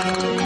De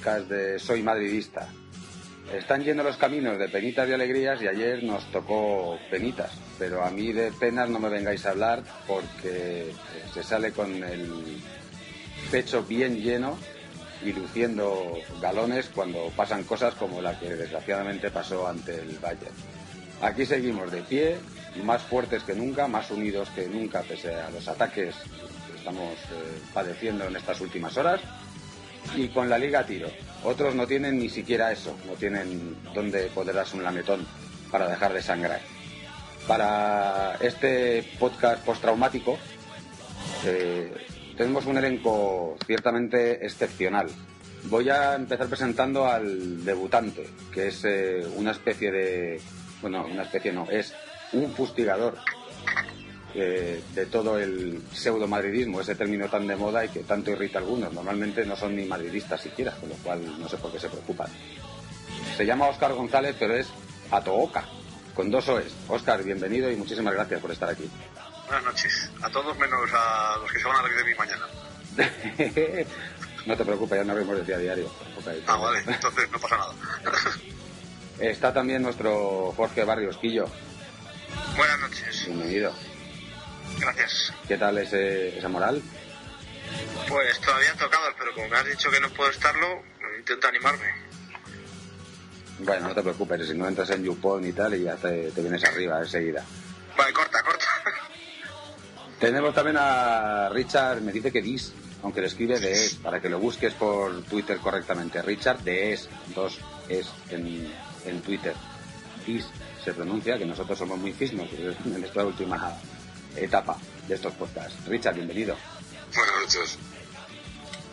de Soy Madridista. Están yendo los caminos de penitas y alegrías y ayer nos tocó penitas, pero a mí de penas no me vengáis a hablar porque eh, se sale con el pecho bien lleno y luciendo galones cuando pasan cosas como la que desgraciadamente pasó ante el Bayern. Aquí seguimos de pie, más fuertes que nunca, más unidos que nunca pese a los ataques que estamos eh, padeciendo en estas últimas horas y con la liga tiro. Otros no tienen ni siquiera eso, no tienen dónde poder darse un lametón para dejar de sangrar. Para este podcast postraumático eh, tenemos un elenco ciertamente excepcional. Voy a empezar presentando al debutante, que es eh, una especie de... Bueno, una especie no, es un fustigador eh, de todo el pseudo madridismo, ese término tan de moda y que tanto irrita a algunos. Normalmente no son ni madridistas siquiera, con lo cual no sé por qué se preocupan. Se llama Óscar González, pero es Atooka, con dos OEs. Óscar, bienvenido y muchísimas gracias por estar aquí. Buenas noches. A todos menos a los que se van a reír de mí mañana. no te preocupes, ya nos vemos de día a diario. Ah, vale. Entonces no pasa nada. Está también nuestro Jorge Barrios Quillo. Buenas noches. Bienvenido. Gracias. ¿Qué tal ese, esa moral? Pues todavía tocado, pero como me has dicho que no puedo estarlo, intento animarme. Bueno, no te preocupes, si no entras en YouPorn y tal y ya te, te vienes arriba enseguida. Vale, corta, corta. Tenemos también a Richard, me dice que Dis, aunque le escribe de es, para que lo busques por Twitter correctamente. Richard de es, dos es en, en Twitter. Dis se pronuncia, que nosotros somos muy fisnos en esta última etapa de estos podcasts. Richard, bienvenido. Buenas noches.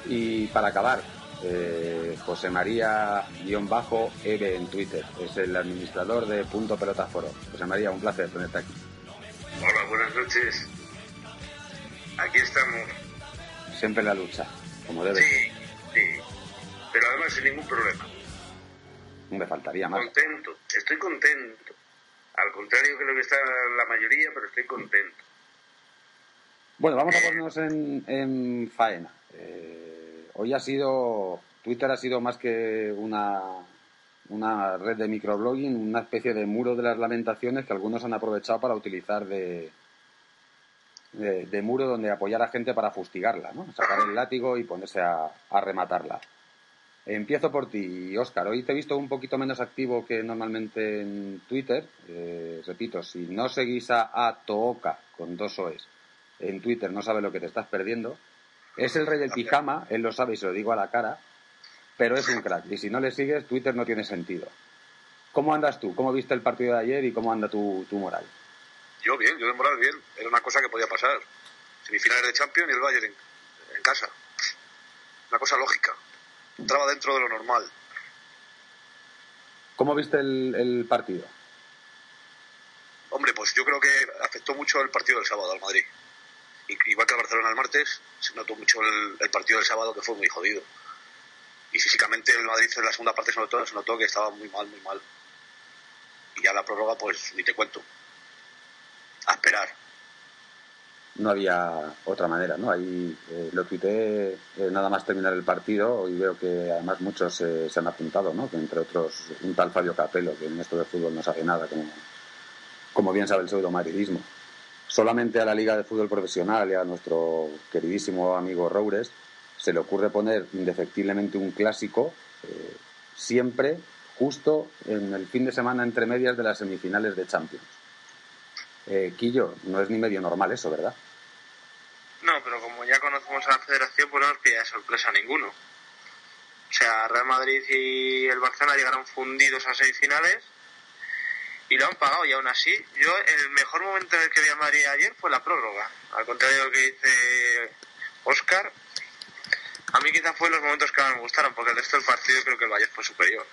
Y para acabar, eh, José María-Eve en Twitter. Es el administrador de Punto Pelota Foro. José María, un placer tenerte aquí. Hola, buenas noches. Aquí estamos. Siempre en la lucha, como debe. Sí, sí. Pero además sin ningún problema. No me faltaría más. Contento. Estoy contento. Al contrario que lo que está la mayoría, pero estoy contento. Bueno, vamos a ponernos en, en faena. Eh, hoy ha sido, Twitter ha sido más que una, una red de microblogging, una especie de muro de las lamentaciones que algunos han aprovechado para utilizar de, de, muro donde apoyar a gente para fustigarla, ¿no? Sacar el látigo y ponerse a, a rematarla. Empiezo por ti, Óscar. Hoy te he visto un poquito menos activo que normalmente en Twitter. Eh, repito, si no seguís a, a Tooka con dos OEs en Twitter, no sabes lo que te estás perdiendo. Es el rey del pijama, él lo sabe y se lo digo a la cara, pero es un crack. Y si no le sigues, Twitter no tiene sentido. ¿Cómo andas tú? ¿Cómo viste el partido de ayer y cómo anda tu, tu moral? Yo bien, yo de moral bien. Era una cosa que podía pasar. Semifinales de Champions y el Bayern en, en casa. Una cosa lógica. Entraba dentro de lo normal. ¿Cómo viste el, el partido? Hombre, pues yo creo que afectó mucho el partido del sábado al Madrid. Igual que al Barcelona el martes, se notó mucho el, el partido del sábado que fue muy jodido. Y físicamente el Madrid en la segunda parte se notó, se notó que estaba muy mal, muy mal. Y ya la prórroga, pues ni te cuento. A esperar. no había otra manera, ¿no? Ahí eh, lo tuiteé eh, nada más terminar el partido y veo que además muchos eh, se han apuntado, ¿no? Que entre otros un tal Fabio Capello, que en esto de fútbol no sabe nada, como, como bien sabe el pseudo-madridismo. Solamente a la Liga de Fútbol Profesional y a nuestro queridísimo amigo Roures se le ocurre poner indefectiblemente un clásico eh, siempre justo en el fin de semana entre medias de las semifinales de Champions. Eh, Quillo, no es ni medio normal eso, ¿verdad? No, pero como ya conocemos a la federación, pues no nos pilla sorpresa ninguno. O sea, Real Madrid y el Barcelona llegaron fundidos a seis finales y lo han pagado y aún así, yo el mejor momento en el que vi a Madrid ayer fue la prórroga. Al contrario de lo que dice Oscar, a mí quizás fue los momentos que más me gustaron, porque el resto del partido creo que el Bayern fue superior.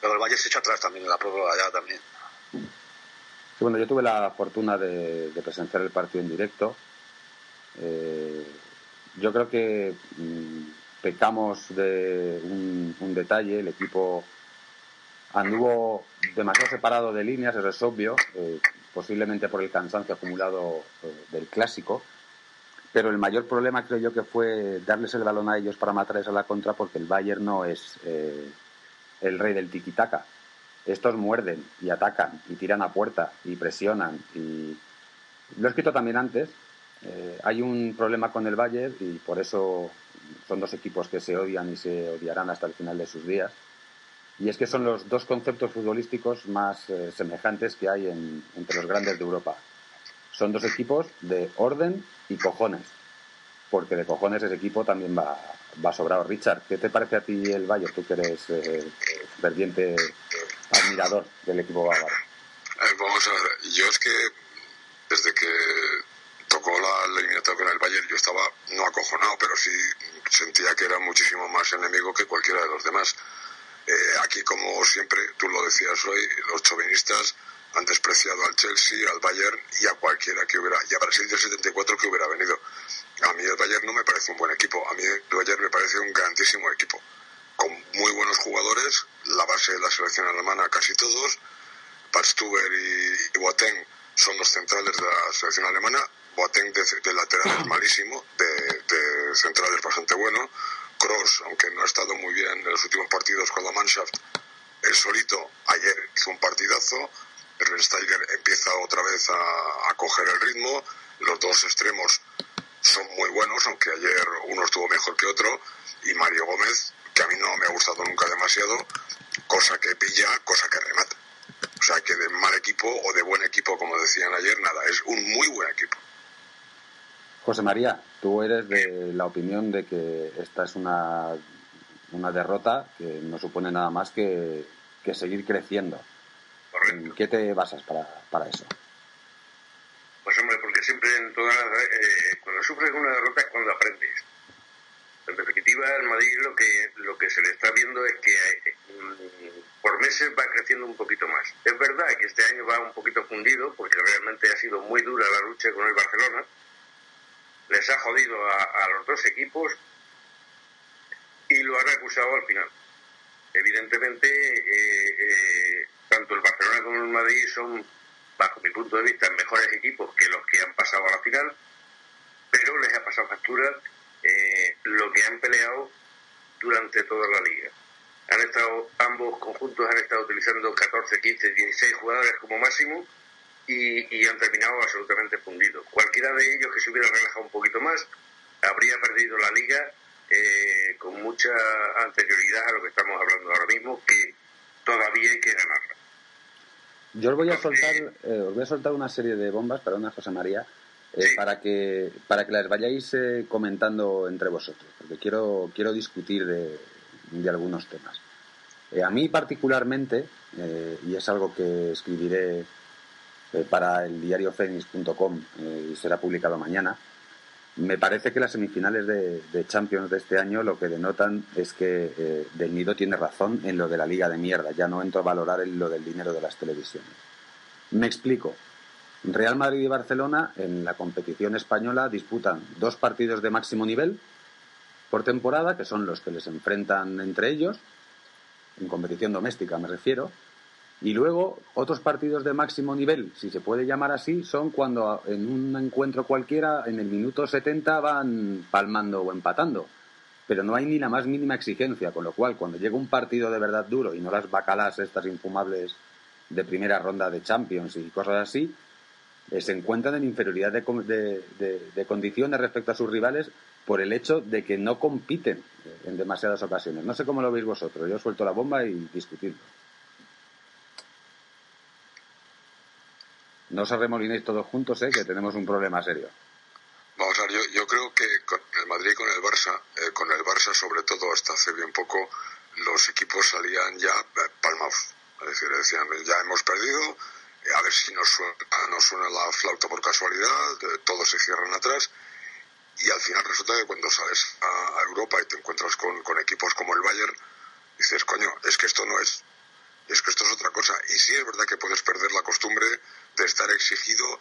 Pero el Valle se echó atrás también en la prórroga ya también. bueno, yo tuve la fortuna de, de presenciar el partido en directo. Eh, yo creo que mm, pecamos de un detalle. El equipo anduvo demasiado separado de líneas, eso es obvio, eh, posiblemente por el cansancio acumulado eh, del clásico. Pero el mayor problema creo yo que fue darles el balón a ellos para matarles a la contra porque el Bayern no es eh, el rey del tiki-taka. Estos muerden y atacan y tiran a puerta y presionan. y Lo he escrito también antes. Hay un problema con el Bayern y por eso son dos equipos que se odian y se odiarán hasta el final de sus días. Y es que son los dos conceptos futbolísticos más eh, semejantes que hay en- entre los grandes de Europa. Son dos equipos de orden y cojones. Porque de cojones ese equipo también va, va sobrado. Richard, ¿qué te parece a ti el Bayern? Tú que eres eh, ferviente admirador del equipo bávaro. Vamos a ver, yo es que desde que tocó la, la eliminatoria con el Bayern yo estaba no acojonado, pero sí sentía que era muchísimo más enemigo que cualquiera de los demás. Eh, aquí, como siempre, tú lo decías hoy, los chauvinistas han despreciado al Chelsea, al Bayern y a cualquiera que hubiera, y a Brasil del 74 que hubiera venido. A mí el Bayern no me parece un buen equipo, a mí el Bayern me parece un grandísimo equipo, con muy buenos jugadores, la base de la selección alemana casi todos, Pastuber y, y Boateng son los centrales de la selección alemana. Boateng de, de lateral es malísimo, de, de central es bastante bueno. Kroos, aunque no ha estado muy bien en los últimos partidos con la Mannschaft, él solito ayer hizo un partidazo. Steiger empieza otra vez a, a coger el ritmo. Los dos extremos son muy buenos, aunque ayer uno estuvo mejor que otro. Y Mario Gómez, que a mí no me ha gustado nunca demasiado, cosa que pilla, cosa que remata. O sea que de mal equipo o de buen equipo, como decían ayer, nada, es un muy buen equipo. José María, tú eres de la opinión de que esta es una, una derrota que no supone nada más que, que seguir creciendo. ¿En qué te basas para, para eso? Pues hombre, porque siempre en todas las, eh, cuando sufres una derrota es cuando aprendes. En definitiva, el Madrid lo que lo que se le está viendo es que eh, por meses va creciendo un poquito más. Es verdad que este año va un poquito fundido porque realmente ha sido muy dura la lucha con el Barcelona. Les ha jodido a, los dos equipos y lo han acusado al final. Evidentemente, eh, eh, tanto el Barcelona como el Madrid son, bajo mi punto de vista, mejores equipos que los que han pasado a la final, pero les ha pasado factura eh, lo que han peleado durante toda la liga. Han estado, ambos conjuntos han estado utilizando 14, 15, 16 jugadores como máximo y, y han terminado absolutamente fundidos. Cualquiera de ellos que se hubiera relajado un poquito más habría perdido la liga eh, con mucha anterioridad a lo que estamos hablando ahora mismo, que todavía hay que ganarla. Yo os voy a soltar, eh, os voy a soltar una serie de bombas para una José María, eh, Sí. para que para que las vayáis eh, comentando entre vosotros, porque quiero quiero discutir de, de algunos temas. Eh, a mí particularmente, y es algo que escribiré eh, para el diario Fénix.com eh, y será publicado mañana, me parece que las semifinales de, Champions de este año lo que denotan es que eh, Del Nido tiene razón en lo de la liga de mierda. Ya no entro a valorar en lo del dinero de las televisiones. Me explico. Real Madrid y Barcelona en la competición española disputan dos partidos de máximo nivel por temporada, que son los que les enfrentan entre ellos, en competición doméstica me refiero, y luego otros partidos de máximo nivel, si se puede llamar así, son cuando en un encuentro cualquiera en el minuto 70 van palmando o empatando. Pero no hay ni la más mínima exigencia, con lo cual cuando llega un partido de verdad duro y no las bacalas estas infumables de primera ronda de Champions y cosas así, eh, se encuentran en inferioridad de, de- de- de condiciones respecto a sus rivales por el hecho de que no compiten en demasiadas ocasiones. No sé cómo lo veis vosotros. Yo suelto la bomba y discutirlo. No os arremolinéis todos juntos, ¿eh? que tenemos un problema serio. Vamos a ver, yo, yo creo que con el Madrid y con el Barça, eh, con el Barça sobre todo hasta hace bien poco, los equipos salían ya eh, palmados. Es decir, decían, ya hemos perdido, eh, a ver si nos suena, nos suena la flauta por casualidad, todos se cierran atrás. Y al final resulta que cuando sales a Europa y te encuentras con, con equipos como el Bayern, dices, coño, es que esto no es, es que esto es otra cosa. Y sí es verdad que puedes perder la costumbre de estar exigido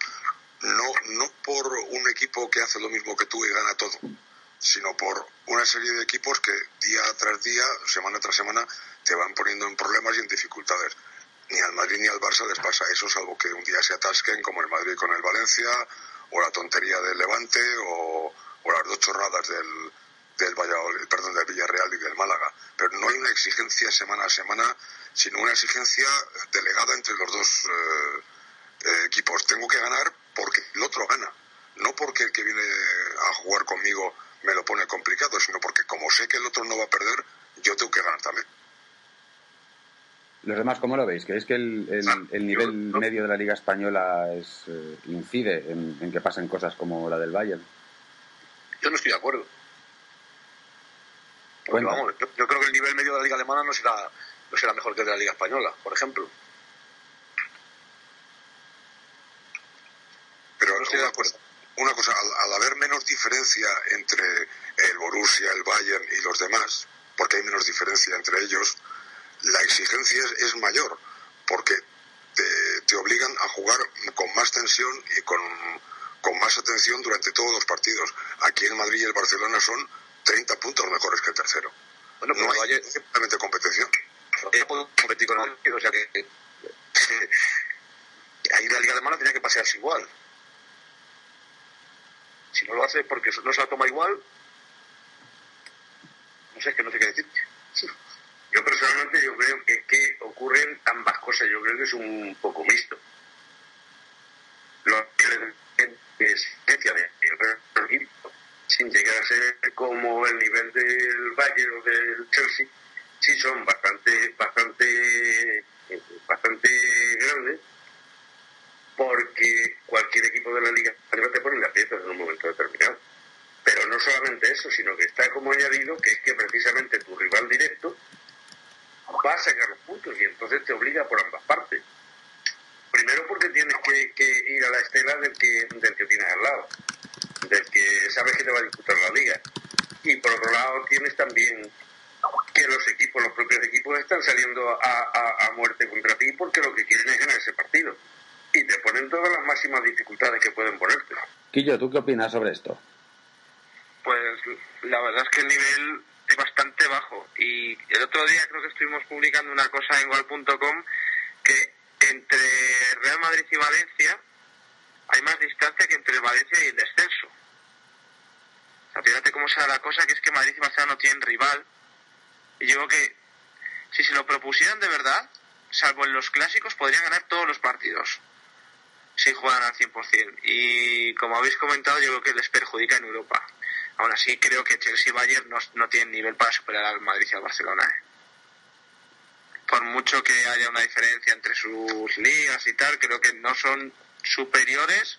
no, no por un equipo que hace lo mismo que tú y gana todo, sino por una serie de equipos que día tras día, semana tras semana, te van poniendo en problemas y en dificultades. Ni al Madrid ni al Barça les pasa eso, salvo que un día se atasquen, como el Madrid con el Valencia, o la tontería del Levante, o, o las dos chorradas del, del Valladolid, perdón, del Villarreal y del Málaga. Pero no hay una exigencia semana a semana, sino una exigencia delegada entre los dos eh, eh, equipos. Tengo que ganar porque el otro gana, no porque el que viene a jugar conmigo me lo pone complicado, sino porque como sé que el otro no va a perder, yo tengo que ganar también. Los demás, ¿cómo lo veis? ¿Creéis que el, el- el nivel medio de la Liga Española es, eh, incide en, en que pasen cosas como la del Bayern? Yo no estoy de acuerdo. Cuenta. vamos, yo, yo creo que el nivel medio de la Liga Alemana no será, no será mejor que el de la Liga Española, por ejemplo. Pero No estoy de una acuerdo. cosa, una cosa, al, al haber menos diferencia entre el Borussia, el Bayern y los demás, porque hay menos diferencia entre ellos, la exigencia es, es mayor, porque te, te obligan a jugar con más tensión y con, con más atención durante todos los partidos. Aquí en Madrid y el Barcelona son 30 puntos mejores que el tercero. Bueno, pero no hay Bayern simplemente competición. Puede competir con el o sea que ahí la Liga Alemana tenía que pasearse igual. Si no lo hace porque no se la toma igual, no sé, es que no sé qué decirte. Yo personalmente yo creo que, que ocurren ambas cosas. Yo creo que es un poco mixto. Lo que es equipo, sin llegar a ser como el nivel del Bayern o del Chelsea, sí son bastante, bastante, eh, bastante grandes, porque cualquier equipo de la liga te pone las piezas en un momento determinado. Pero no solamente eso, sino que está como añadido que es que precisamente tu rival directo va a sacar los puntos y entonces te obliga por ambas partes. Primero porque tienes que, que ir a la estela del que, del que tienes al lado, del que sabes que te va a disputar la liga. Y por otro lado tienes también que los equipos, los propios equipos están saliendo a, a- a muerte contra ti porque lo que quieren es ganar ese partido. Y te ponen todas las máximas dificultades que pueden ponerte. Quillo, ¿tú qué opinas sobre esto? Pues la verdad es que el nivel es bastante bajo. Y el otro día creo que estuvimos publicando una cosa en gol.com que entre Real Madrid y Valencia hay más distancia que entre el Valencia y el descenso. O sea, fíjate cómo se da la cosa, que es que Madrid y Barcelona no tienen rival. Y yo creo que si se lo propusieran de verdad, salvo en los clásicos, podrían ganar todos los partidos. Si juegan al 100%. Y como habéis comentado, yo creo que les perjudica en Europa. Aún así, creo que Chelsea y Bayern no, no tienen nivel para superar al Madrid y al Barcelona. ¿eh? Por mucho que haya una diferencia entre sus ligas y tal, creo que no son superiores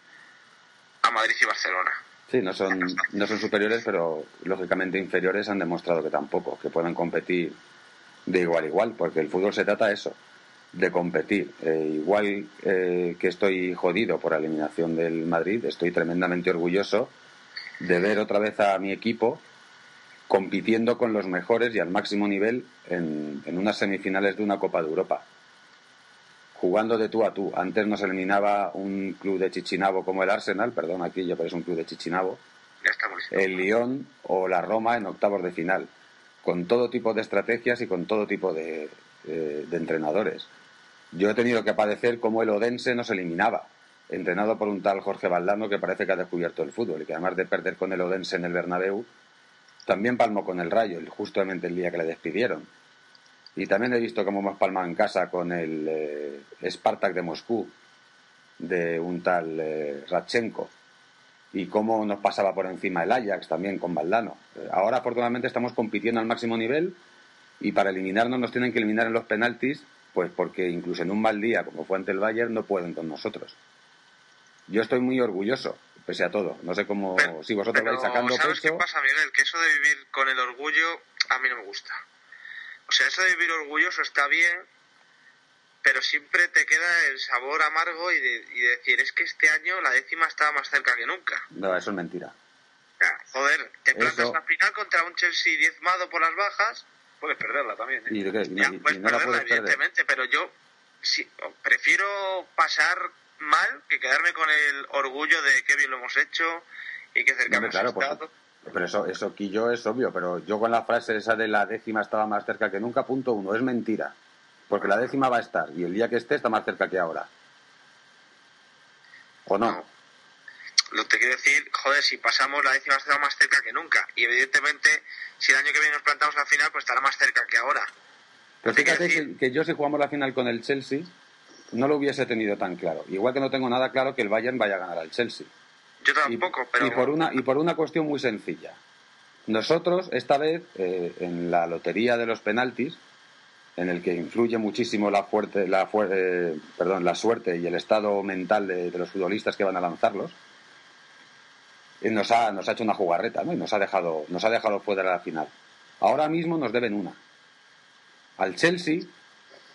a Madrid y Barcelona. Sí, no son, no son superiores, pero lógicamente inferiores han demostrado que tampoco, que puedan competir de igual a igual, porque el fútbol se trata de eso, de competir. Eh, igual eh, que estoy jodido por la eliminación del Madrid, estoy tremendamente orgulloso de ver otra vez a mi equipo compitiendo con los mejores y al máximo nivel en, en unas semifinales de una Copa de Europa. Jugando de tú a tú. Antes nos eliminaba un club de Chichinabo como el Arsenal, perdón aquí yo, pero es un club de Chichinabo, el Lyon o la Roma en octavos de final, con todo tipo de estrategias y con todo tipo de, eh, de entrenadores. Yo he tenido que padecer cómo el Odense nos eliminaba, entrenado por un tal Jorge Valdano que parece que ha descubierto el fútbol y que además de perder con el Odense en el Bernabéu, también palmó con el Rayo, justamente el día que le despidieron. Y también he visto cómo hemos palmado en casa con el eh, Spartak de Moscú, de un tal eh, Radchenko. y cómo nos pasaba por encima el Ajax también con Valdano. Eh, Ahora, afortunadamente, estamos compitiendo al máximo nivel y para eliminarnos nos tienen que eliminar en los penaltis, pues porque incluso en un mal día, como fue ante el Bayern, no pueden con nosotros. Yo estoy muy orgulloso, pese a todo. No sé cómo, Pero- si vosotros vais sacando ¿Sabes pecho. qué pasa, Miguel? Que eso de vivir con el orgullo a mí no me gusta. O sea, eso de vivir orgulloso está bien, pero siempre te queda el sabor amargo y, de- y decir, es que este año la décima estaba más cerca que nunca. No, eso es mentira. Joder, te plantas Eso- la final contra un Chelsea diezmado por las bajas, Puedes perderla también, ¿eh? Y, de qué? Y no- ya y- y puedes no la perderla, puedes perder. evidentemente, pero yo sí, prefiero pasar mal que quedarme con el orgullo de qué bien lo hemos hecho y qué cerca Hombre, hemos claro, estado. Pero eso, eso Quillo es obvio, pero yo con la frase esa de la décima estaba más cerca que nunca, punto uno, es mentira. Porque la décima va a estar y el día que esté está más cerca que ahora. ¿O no? No. Lo que te quiero decir, joder, si pasamos la décima estará más cerca que nunca. Y evidentemente, si el año que viene nos plantamos la final, pues estará más cerca que ahora. Pero ¿Qué fíjate que yo si jugamos la final con el Chelsea, no lo hubiese tenido tan claro. Igual que no tengo nada claro que el Bayern vaya a ganar al Chelsea. Yo Y, tampoco, pero y por una, y por una cuestión muy sencilla. Nosotros, esta vez, eh, en la lotería de los penaltis, en el que influye muchísimo la, fuerte, la, fuer- eh, perdón, la suerte y el estado mental de, de los futbolistas que van a lanzarlos, eh, nos, ha, nos ha hecho una jugarreta ¿no? y nos ha, dejado, nos ha dejado fuera de la final. Ahora mismo nos deben una. Al Chelsea,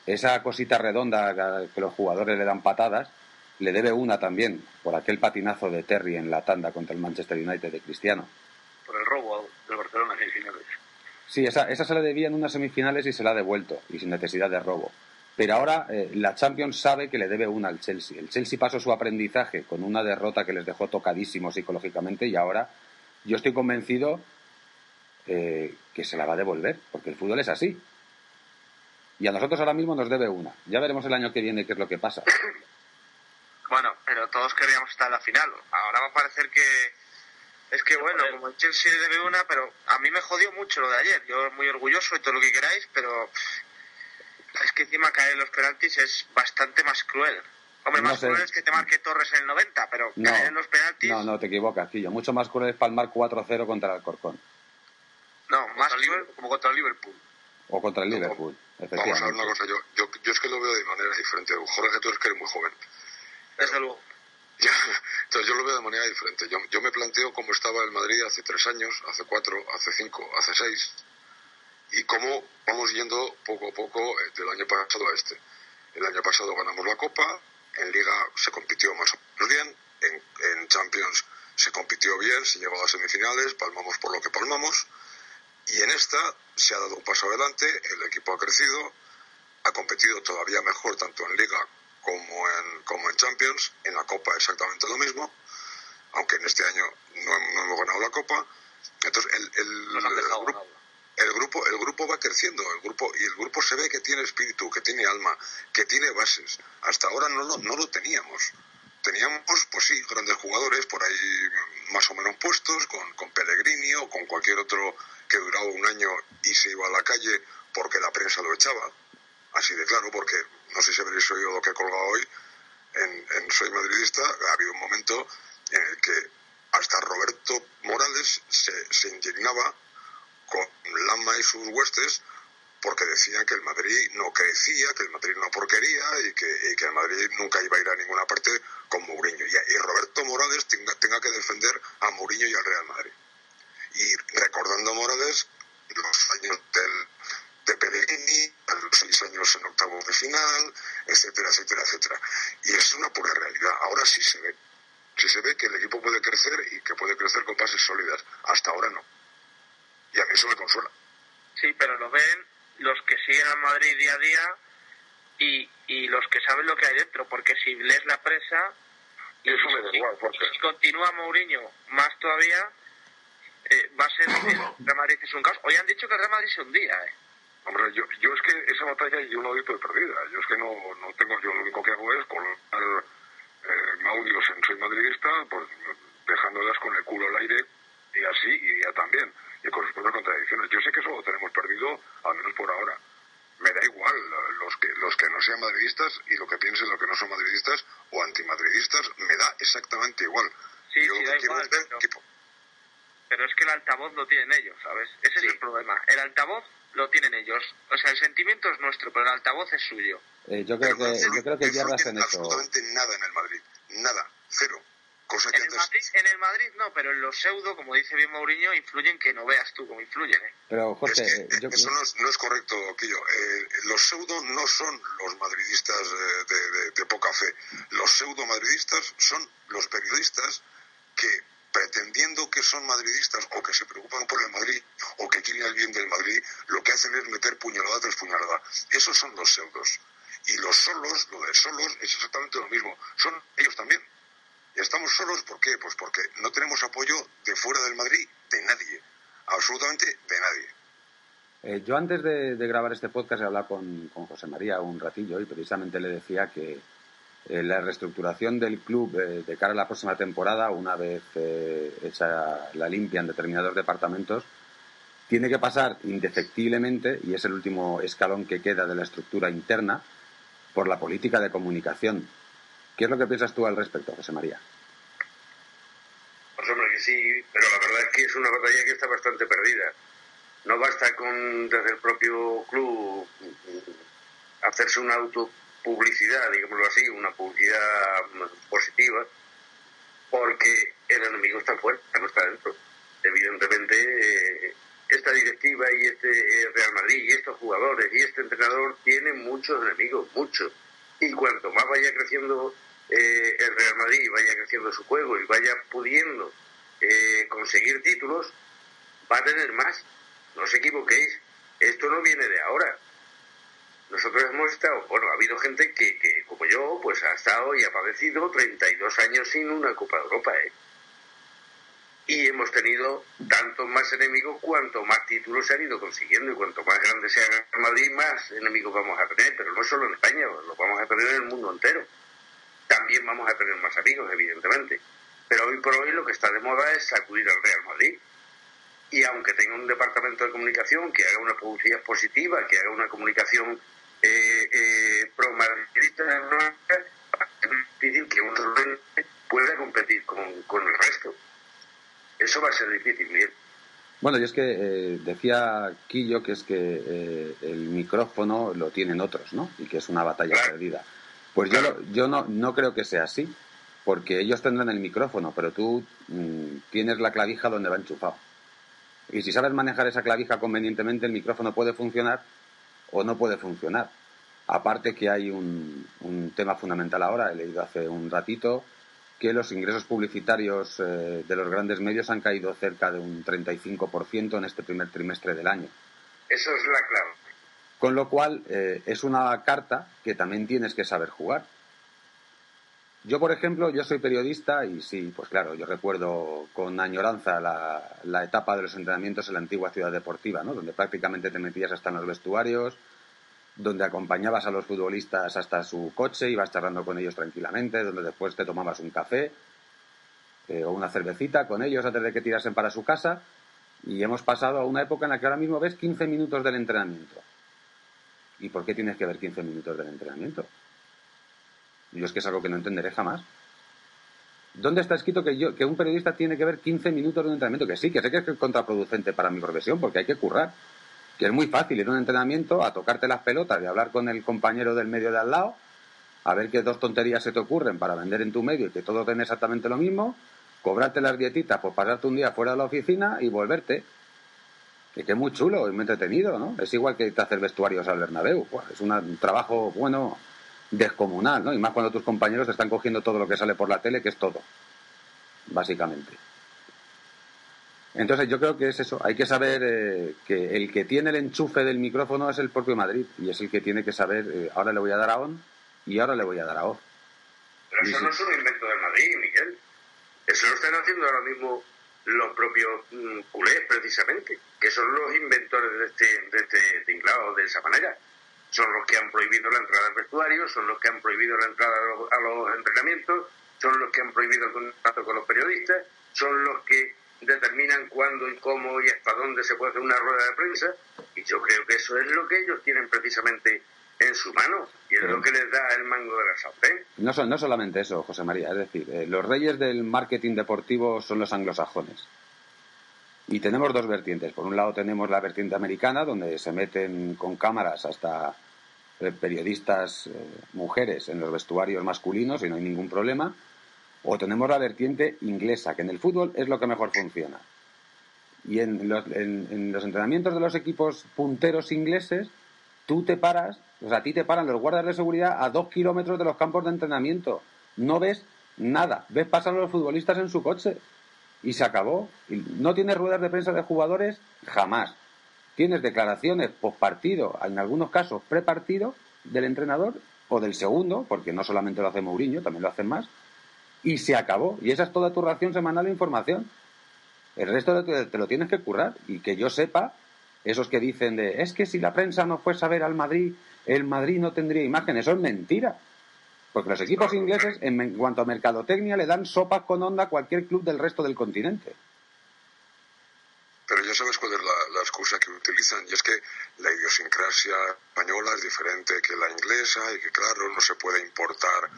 esa cosita redonda que los jugadores le dan patadas, le debe una también por aquel patinazo de Terry en la tanda contra el Manchester United de Cristiano. Por el robo del Barcelona en finales. Sí, esa, esa se la debía en unas semifinales y se la ha devuelto, y sin necesidad de robo. Pero ahora eh, la Champions sabe que le debe una al Chelsea. El Chelsea pasó su aprendizaje con una derrota que les dejó tocadísimos psicológicamente y ahora yo estoy convencido eh, que se la va a devolver, porque el fútbol es así. Y a nosotros ahora mismo nos debe una. Ya veremos el año que viene qué es lo que pasa. pero todos queríamos estar en la final. Ahora va a parecer que es que bueno, como el Chelsea debe una, pero a mí me jodió mucho lo de ayer. Yo muy orgulloso y todo lo que queráis, pero es que encima caer en los penaltis es bastante más cruel. Hombre, No más sé. cruel es que te marque Torres en el 90, pero No, caer en los penaltis, no, no te equivocas, Quillo. Mucho más cruel es palmar 4-0 contra el Alcorcón no, más cruel. Liverpool, como contra el Liverpool. o contra el Liverpool. Vamos a ver una cosa, yo, yo, yo es que lo veo de manera diferente. Jorge, tú eres que eres muy joven. Desde luego. Entonces yo lo veo de manera diferente. Yo, yo me planteo cómo estaba el Madrid hace tres años, hace cuatro, hace cinco, hace seis, y cómo vamos yendo poco a poco eh, del año pasado a este. El año pasado ganamos la Copa, en Liga se compitió más o menos bien, en, en Champions se compitió bien, se llegó a las semifinales, palmamos por lo que palmamos, y en esta se ha dado un paso adelante, el equipo ha crecido, ha competido todavía mejor tanto en Liga como en, como en Champions, en la Copa exactamente lo mismo, aunque en este año no, hem- no hemos ganado la Copa. Entonces el, el- Nos han el dejado grupo, el grupo el grupo va creciendo, el grupo y el grupo se ve que tiene espíritu, que tiene alma, que tiene bases. Hasta ahora no lo, no lo teníamos. Teníamos, pues sí, grandes jugadores por ahí más o menos puestos, con, con Pellegrini o con cualquier otro que duraba un año y se iba a la calle porque la prensa lo echaba. Así de claro, porque no sé si habréis oído lo que he colgado hoy en, Soy Madridista, ha habido un momento en el que hasta Roberto Morales se, indignaba con Lama y sus huestes porque decían que el Madrid no crecía, que el Madrid no porquería y que, el Madrid nunca iba a ir a ninguna parte con Mourinho. Y, y Roberto Morales tenga, tenga que defender a Mourinho y al Real Madrid. Y recordando a Morales los años del, de Pellegrini, a los seis años en octavos de final, etcétera, etcétera, etcétera. Y es una pura realidad. Ahora sí se ve. Sí se ve que el equipo puede crecer y que puede crecer con bases sólidas. Hasta ahora no. Y a mí eso me consuela. Sí, pero lo ven los que siguen al Madrid día a día y, y los que saben lo que hay dentro, porque si lees la presa y, Eso me da igual, porque- si continúa Mourinho más todavía, eh, va a ser el Real Madrid es un caos. Hoy han dicho que el Real Madrid se hundía, ¿eh? Hombre, yo, yo es que esa batalla yo no doy por perdida. Yo es que no, no tengo, yo lo único que hago es colocar eh, audios en Soy Madridista, pues dejándolas con el culo al aire y así, y ya también, y con sus propias contradicciones. Yo sé que eso lo tenemos perdido, al menos por ahora. Me da igual los que, los que no sean madridistas y lo que piensen los que no son madridistas o antimadridistas, me da exactamente igual. Sí, Sí, Yo sí, da igual, pero- es que el altavoz lo tienen ellos, ¿sabes? Ese Sí. es el problema. El altavoz lo tienen ellos. O sea, el sentimiento es nuestro, pero el altavoz es suyo. Eh, yo creo Pero que, no yo creo que eso. absolutamente nada en el Madrid. Nada. Cero. Cosa que En el, antes... Madrid, en el Madrid no, pero en los pseudo, como dice bien Mourinho, influyen que no veas tú cómo influyen, ¿eh? Pero Es Jorge, que eh, yo eso no es, no es correcto, Quillo. Eh, los pseudo no son los madridistas de, de- de poca fe. Los pseudo madridistas son los periodistas que, pretendiendo que son madridistas o que se preocupan por el Madrid o que quieren el bien del Madrid, lo que hacen es meter puñalada tras puñalada. Esos son los pseudos. Y los solos, lo de solos, es exactamente lo mismo. Son ellos también. Estamos solos, ¿por qué? Pues porque no tenemos apoyo de fuera del Madrid, de nadie. Absolutamente de nadie. Eh, yo antes de, grabar este podcast he hablado con, con José María un ratillo y precisamente le decía que la reestructuración del club eh, de cara a la próxima temporada, una vez eh, hecha la limpia en determinados departamentos, tiene que pasar indefectiblemente, y es el último escalón que queda de la estructura interna, por la política de comunicación. ¿Qué es lo que piensas tú al respecto, José María? Pues hombre que sí, pero la verdad es que es una batalla que está bastante perdida. No basta con desde el propio club hacerse una autopublicidad, digámoslo así, una publicidad mm, positiva, porque el enemigo está fuera, no está dentro. Evidentemente, eh, esta directiva y este eh, Real Madrid y estos jugadores y este entrenador tienen muchos enemigos, muchos. Y cuanto más vaya creciendo eh, el Real Madrid, vaya creciendo su juego y vaya pudiendo eh, conseguir títulos, va a tener más. No os equivoquéis, esto no viene de ahora. Nosotros hemos estado, bueno, ha habido gente que, que como yo, pues ha estado y ha padecido 32 años sin una Copa de Europa, ¿eh? Y hemos tenido tantos más enemigos cuanto más títulos se han ido consiguiendo y cuanto más grande sea Madrid, más enemigos vamos a tener, pero no solo en España, los vamos a tener en el mundo entero. También vamos a tener más amigos, evidentemente. Pero hoy por hoy lo que está de moda es sacudir al Real Madrid. Y aunque tenga un departamento de comunicación que haga una publicidad positiva, que haga una comunicación eh, eh, pro-madridista, no, es difícil que un Rubén pueda competir con, con el resto. Eso va a ser difícil, Miguel. Bueno, y es que eh, decía Quillo que es que eh, el micrófono lo tienen otros, ¿no? Y que es una batalla Claro. perdida. Pues yo, lo- yo no, no creo que sea así, porque ellos tendrán el micrófono, pero tú mm, tienes la clavija donde va enchufado. Y si sabes manejar esa clavija convenientemente, el micrófono puede funcionar o no puede funcionar. Aparte que hay un, un tema fundamental ahora, he leído hace un ratito, que los ingresos publicitarios eh, de los grandes medios han caído cerca de un 35% en este primer trimestre del año. Eso es la clave. Con lo cual, eh, es una carta que también tienes que saber jugar. Yo, por ejemplo, yo soy periodista y sí, pues claro, yo recuerdo con añoranza la, la etapa de los entrenamientos en la antigua ciudad deportiva, ¿no? Donde prácticamente te metías hasta en los vestuarios, donde acompañabas a los futbolistas hasta su coche, ibas charlando con ellos tranquilamente, donde después te tomabas un café eh, o una cervecita con ellos antes de que tirasen para su casa. Y hemos pasado a una época en la que ahora mismo ves 15 minutos del entrenamiento. ¿Y por qué tienes que ver 15 minutos del entrenamiento? Yo es que es algo que no entenderé jamás. ¿Dónde está escrito que, yo, que un periodista tiene que ver 15 minutos de un entrenamiento? Que sí, que sé que es contraproducente para mi profesión, porque hay que currar. Que es muy fácil ir a un entrenamiento a tocarte las pelotas y hablar con el compañero del medio de al lado, a ver qué dos tonterías se te ocurren para vender en tu medio y que todos den exactamente lo mismo, cobrarte las dietitas por pasarte un día fuera de la oficina y volverte. Que, que es muy chulo y muy entretenido, ¿no? Es igual que te hacer vestuarios al Bernabéu. Buah, es un trabajo, bueno, descomunal, ¿no? Y más cuando tus compañeros te están cogiendo todo lo que sale por la tele, que es todo, básicamente. Entonces yo creo que es eso, hay que saber eh, que el que tiene el enchufe del micrófono es el propio Madrid y es el que tiene que saber, eh, ahora le voy a dar a on y ahora le voy a dar a off. Pero eso sí. no es un invento del Madrid, Miguel. Eso lo están haciendo ahora mismo los propios mm, culés, precisamente, que son los inventores de este, de este tinglado, de esa manera. Son los que han prohibido la entrada al vestuario, son los que han prohibido la entrada a los, a los entrenamientos, son los que han prohibido el contacto con los periodistas, son los que determinan cuándo y cómo y hasta dónde se puede hacer una rueda de prensa. Y yo creo que eso es lo que ellos tienen precisamente en su mano y es lo que les da el mango de la sartén. No, son, no solamente eso, José María, es decir, eh, los reyes del marketing deportivo son los anglosajones. Y tenemos dos vertientes. Por un lado tenemos la vertiente americana, donde se meten con cámaras hasta eh, periodistas eh, mujeres en los vestuarios masculinos y no hay ningún problema. O tenemos la vertiente inglesa, que en el fútbol es lo que mejor funciona. Y en los, en los entrenamientos de los equipos punteros ingleses, tú te paras, o sea, a ti te paran los guardas de seguridad a dos kilómetros de los campos de entrenamiento. No ves nada. Ves pasar a los futbolistas en su coche. Y se acabó. No tienes ruedas de prensa de jugadores jamás. Tienes declaraciones post partido, en algunos casos pre-partido, del entrenador o del segundo, porque no solamente lo hace Mourinho, también lo hacen más. Y se acabó. Y esa es toda tu ración semanal de información. El resto te lo tienes que currar. Y que yo sepa, esos que dicen de es que si la prensa no fuese a ver al Madrid, el Madrid no tendría imagen. Eso es mentira. Porque los equipos ingleses, en cuanto a mercadotecnia, le dan sopas con onda a cualquier club del resto del continente. Pero ya sabes cuál es la, excusa que utilizan, y es que la idiosincrasia española es diferente que la inglesa, y que claro, no se puede importar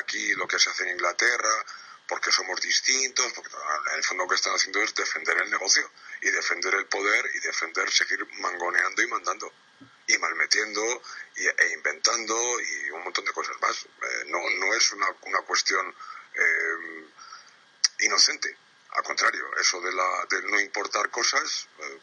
aquí lo que se hace en Inglaterra, porque somos distintos, porque en el fondo lo que están haciendo es defender el negocio y defender el poder y defender seguir mangoneando y mandando y malmetiendo y, e inventando y un montón de cosas más. Eh, no, no es una, una cuestión eh, inocente, al contrario, eso de, la, de no importar cosas eh,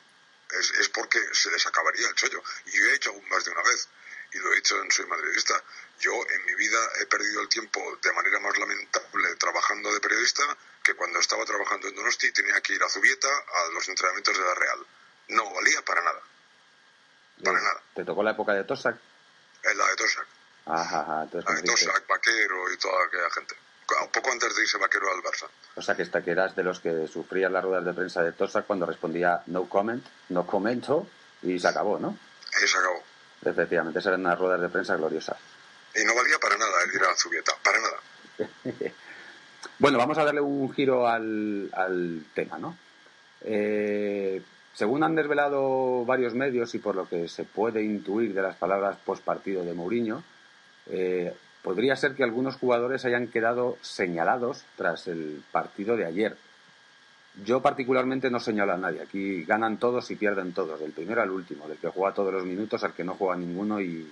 es, es, porque se les acabaría el chollo. Y yo he hecho más de una vez, y lo he hecho en Soy Madridista. Yo en mi vida he perdido el tiempo de manera más lamentable trabajando de periodista que cuando estaba trabajando en Donosti tenía que ir a Zubieta a los entrenamientos de la Real. No valía para nada. Para nada. ¿Te tocó la época de Tosak? En la de Tosak. Ajá, la de Tosak, Vaquero y toda aquella gente. Un poco antes de irse Vaquero al Barça. O sea, que, esta, que eras de los que sufrían las ruedas de prensa de Tosak cuando respondía no comment, no comento y se acabó, ¿no? Y se acabó. Efectivamente, esas eran unas ruedas de prensa gloriosas. Y no valía para nada el ir a Zubieta, para nada. bueno, vamos a darle un giro al, al tema, ¿no? Eh, según han desvelado varios medios y por lo que se puede intuir de las palabras post partido de Mourinho, eh, podría ser que algunos jugadores hayan quedado señalados tras el partido de ayer. Yo particularmente no señalo a nadie. Aquí ganan todos y pierden todos, del primero al último, del que juega todos los minutos al que no juega ninguno y,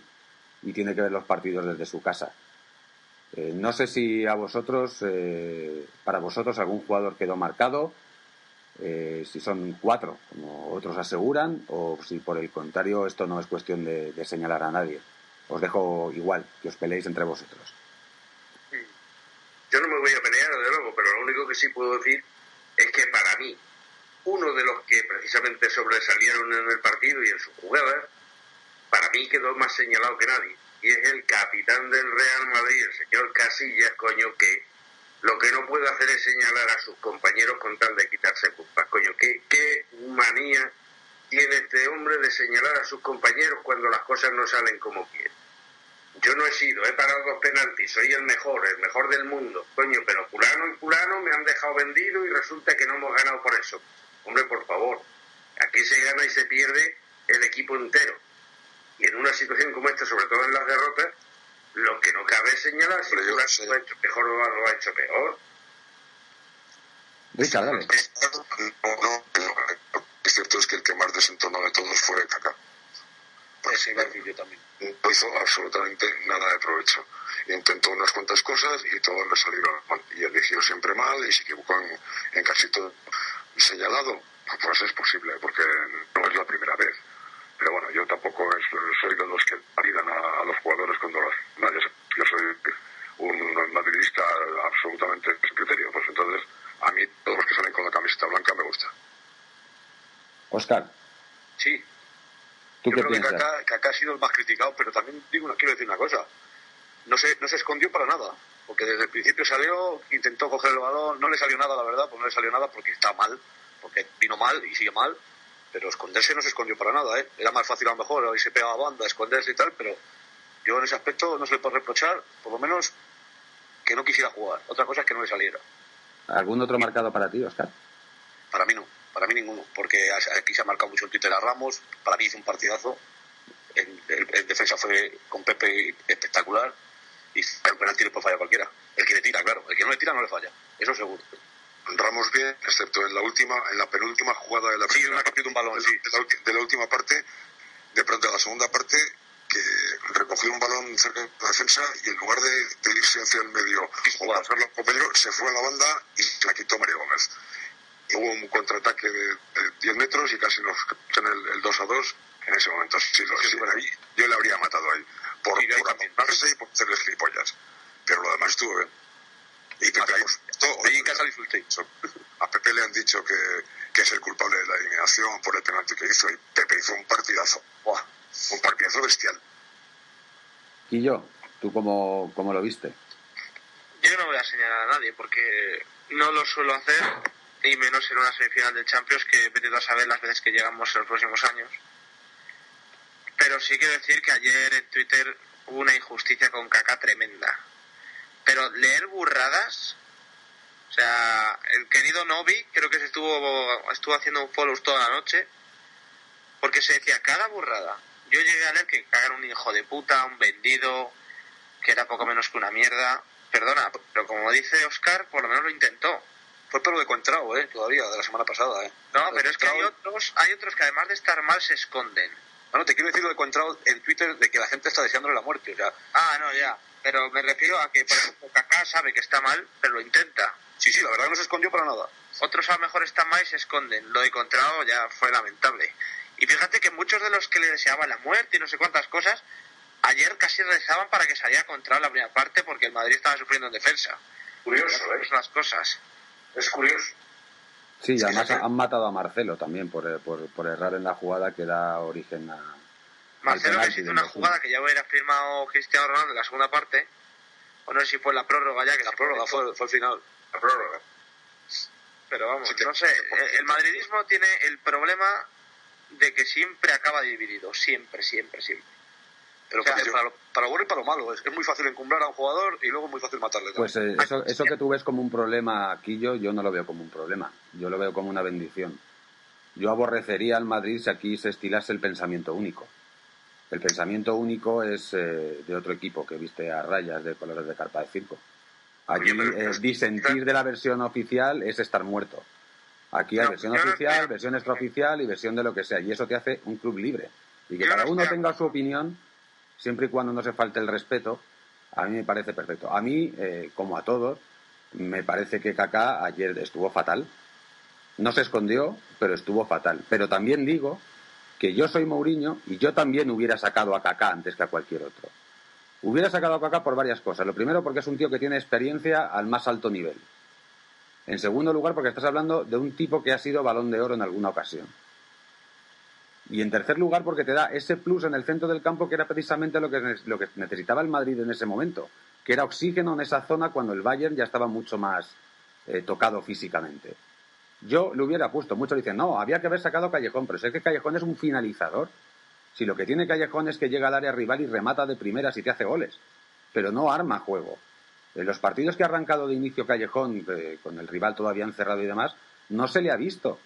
tiene que ver los partidos desde su casa. Eh, no sé si a vosotros, eh, para vosotros, algún jugador quedó marcado, eh, si son cuatro, como otros aseguran, o si por el contrario esto no es cuestión de, señalar a nadie. Os dejo igual, que os peleéis entre vosotros. Yo no me voy a pelear, de luego, pero lo único que sí puedo decir es que para mí, uno de los que precisamente sobresalieron en el partido y en su jugada, para mí quedó más señalado que nadie. Y es el capitán del Real Madrid, el señor Casillas, coño, que lo que no puede hacer es señalar a sus compañeros con tal de quitarse culpas. Coño, ¿qué, qué manía tiene este hombre de señalar a sus compañeros cuando las cosas no salen como quiere. Yo no he sido, he parado dos penaltis, soy el mejor, el mejor del mundo. Coño, pero fulano y fulano me han dejado vendido y resulta que no hemos ganado por eso. Hombre, por favor, aquí se gana y se pierde el equipo entero. Y en una situación como esta, sobre todo en las derrotas, lo que no cabe es señalar si fulano lo ha hecho mejor o lo ha hecho peor. Richard, dale. No, no, es cierto es que el que más desentonó de todos fue Kaká. Pues sí, yo también. No hizo absolutamente nada de provecho. Intentó unas cuantas cosas y todos le salieron mal. Y eligió siempre mal y se equivocó en, casi todo. Señalado, pues es posible, porque no es la primera vez. Pero bueno, yo tampoco soy de los que validan a, los jugadores cuando las, nadie Yo soy un madridista absolutamente sin criterio. Pues entonces, a mí todos los que salen con la camiseta blanca me gusta. Oscar. Sí, ¿Tú Yo qué creo piensas? Que Kaká, ha sido el más criticado, pero también digo, quiero decir una cosa. No se, no se escondió para nada, porque desde el principio salió, intentó coger el balón, no le salió nada, la verdad, pues no le salió nada porque está mal, porque vino mal y sigue mal, pero esconderse no se escondió para nada, ¿eh? Era más fácil a lo mejor, hoy se pegaba banda, esconderse y tal, pero yo en ese aspecto no se le puedo reprochar, por lo menos que no quisiera jugar. Otra cosa es que no le saliera. ¿Algún otro marcado para ti, Oscar? Para mí no. Para mí ninguno, porque aquí se ha marcado mucho el Twitter a Ramos, para mí hizo un partidazo, en, en defensa fue con Pepe espectacular y el penalti le puede fallar cualquiera. El que le tira, claro. El que no le tira no le falla. Eso seguro. Ramos bien, excepto en la última, en la penúltima jugada de la Sí, primera una un balón, de, sí. la, de la de la última parte, de pronto en la segunda parte, que recogió un balón cerca de la defensa y en lugar de, de irse hacia el medio o hacerlo a compañero, se fue a la banda y la quitó Mario Gómez. Y hubo un contraataque de, de 10 metros y casi nos en el, el 2 a 2 en ese momento. Sí, lo- sí, ahí, yo le habría matado ahí por, Y por apuntarse y por hacerles gilipollas. Pero lo demás estuvo bien. Y Pepe, ahí, todo- Ahí en casa disfruté. a Pepe le han dicho que, que es el culpable de la eliminación por el penalti que hizo y Pepe hizo un partidazo. Buah, un partidazo bestial. Y yo, ¿tú cómo, cómo lo viste? Yo no voy a señalar a nadie porque no lo suelo hacer y menos en una semifinal del Champions que vete a saber las veces que llegamos en los próximos años. Pero sí quiero decir que ayer en Twitter hubo una injusticia con Kaká tremenda. Pero leer burradas, o sea, el querido Novi creo que se estuvo estuvo haciendo un follow toda la noche porque se decía cada burrada. Yo llegué a leer que era un hijo de puta, un vendido, que era poco menos que una mierda. Perdona, pero como dice Oscar, por lo menos lo intentó. Fue pero de Contrao, ¿eh? Todavía, de la semana pasada, ¿eh? No, de pero es que hay otros, hay otros que además de estar mal se esconden. Bueno, te quiero decir lo de Contrao en Twitter de que la gente está deseándole la muerte. O sea, Ah, no, ya. Pero me refiero a que, por ejemplo, Kaká sabe que está mal, pero lo intenta. sí, sí, la verdad que no se escondió para nada. Otros a lo mejor están mal y se esconden. Lo de Contrao ya fue lamentable. Y fíjate que muchos de los que le deseaban la muerte y no sé cuántas cosas, ayer casi rezaban para que saliera Contrao la primera parte porque el Madrid estaba sufriendo en defensa. Curioso, ¿eh? las cosas. Es curioso. Sí, y además han matado a Marcelo también por, por, por errar en la jugada que da origen a... Marcelo que se hizo una 2-1. jugada que ya hubiera firmado Cristiano Ronaldo en la segunda parte, o no sé si fue la prórroga ya, que La prórroga fue, fue el final. La prórroga. Pero vamos, no sé, eh, el madridismo tiene el problema de que siempre acaba dividido, siempre, siempre, siempre. Pero yo- para, lo, para lo bueno y para lo malo. Es, es muy fácil encumbrar a un jugador y luego muy fácil matarle. Pues eh, eso, eso que tú ves como un problema aquí, yo, yo no lo veo como un problema. Yo lo veo como una bendición. Yo aborrecería al Madrid si aquí se estilase el pensamiento único. El pensamiento único es eh, de otro equipo que viste a rayas de colores de carpa de circo. Pero- eh, disentir de la versión oficial es estar muerto. Aquí hay versión oficial, versión extraoficial y versión de lo que sea. Y eso te hace un club libre. Y que cada uno tenga su opinión, siempre y cuando no se falte el respeto, a mí me parece perfecto. A mí, eh, como a todos, me parece que Kaká ayer estuvo fatal. No se escondió, pero estuvo fatal. Pero también digo que yo soy Mourinho y yo también hubiera sacado a Kaká antes que a cualquier otro. Hubiera sacado a Kaká por varias cosas. Lo primero porque es un tío que tiene experiencia al más alto nivel. En segundo lugar porque estás hablando de un tipo que ha sido balón de oro en alguna ocasión. Y en tercer lugar porque te da ese plus en el centro del campo que era precisamente lo que, lo que necesitaba el Madrid en ese momento, que era oxígeno en esa zona cuando el Bayern ya estaba mucho más eh, tocado físicamente. Yo le hubiera puesto, muchos dicen, no, había que haber sacado Callejón, pero sé que Callejón es un finalizador. Si lo que tiene Callejón es que llega al área rival y remata de primeras y te hace goles, pero no arma juego. En los partidos que ha arrancado de inicio Callejón, eh, con el rival todavía encerrado y demás, no se le ha visto.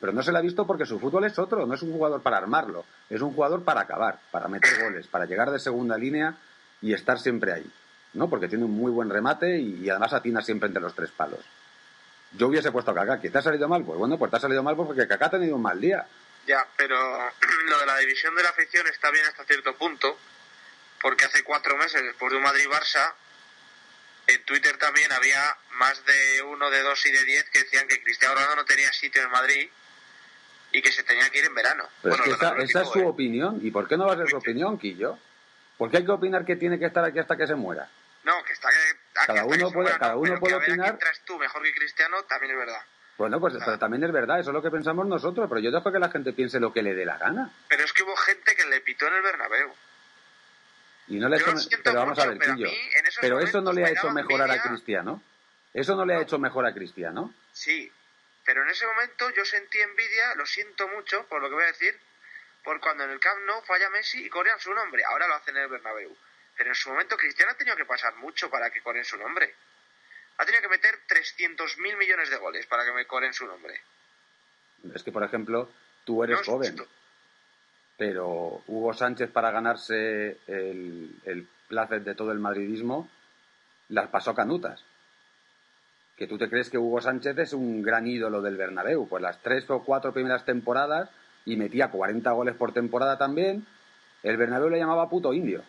Pero no se le ha visto porque su fútbol es otro, no es un jugador para armarlo, es un jugador para acabar, para meter goles, para llegar de segunda línea y estar siempre ahí. ¿No? Porque tiene un muy buen remate y, y además atina siempre entre los tres palos. Yo hubiese puesto a Kaká, ¿que te ha salido mal? Pues bueno, pues te ha salido mal porque Kaká ha tenido un mal día. Ya, pero lo de la división de la afición está bien hasta cierto punto, porque hace cuatro meses, después de un Madrid-Barça, en Twitter también había más de uno, de dos y de diez que decían que Cristiano Ronaldo no tenía sitio en Madrid y que se tenía que ir en verano. Pero Bueno, es que esa, es su ¿eh? opinión. ¿Y por qué no va a ser su opinión, Quillo? ¿Por qué hay que opinar que tiene que estar aquí hasta que se muera? No, que está que, Cada hasta uno que se puede- muera, cada no, uno pero puede que a ver a opinar. tú mejor que Cristiano también es verdad. Bueno, pues pero también es verdad, eso es lo que pensamos nosotros, pero yo dejo que la gente piense lo que le dé la gana. Pero es que hubo gente que le pitó en el Bernabéu. Y no le ha Yo hecho pero vamos a ver, pero Quillo. Pero eso no le ha hecho mejorar a. Cristiano. Eso no le ha hecho mejor a Cristiano. Sí, pero en ese momento yo sentí envidia, lo siento mucho por lo que voy a decir, por cuando en el Camp Nou falla Messi y corrían su nombre. Ahora lo hacen en el Bernabéu. Pero en su momento Cristiano ha tenido que pasar mucho para que corren su nombre. Ha tenido que meter 300.000 millones de goles para que me corren su nombre. Es que, por ejemplo, tú eres No joven. justo. pero Hugo Sánchez para ganarse el, el placer de todo el madridismo las pasó canutas. Que tú te crees que Hugo Sánchez es un gran ídolo del Bernabéu, pues las tres o cuatro primeras temporadas y metía 40 goles por temporada también, el Bernabéu le llamaba puto indio.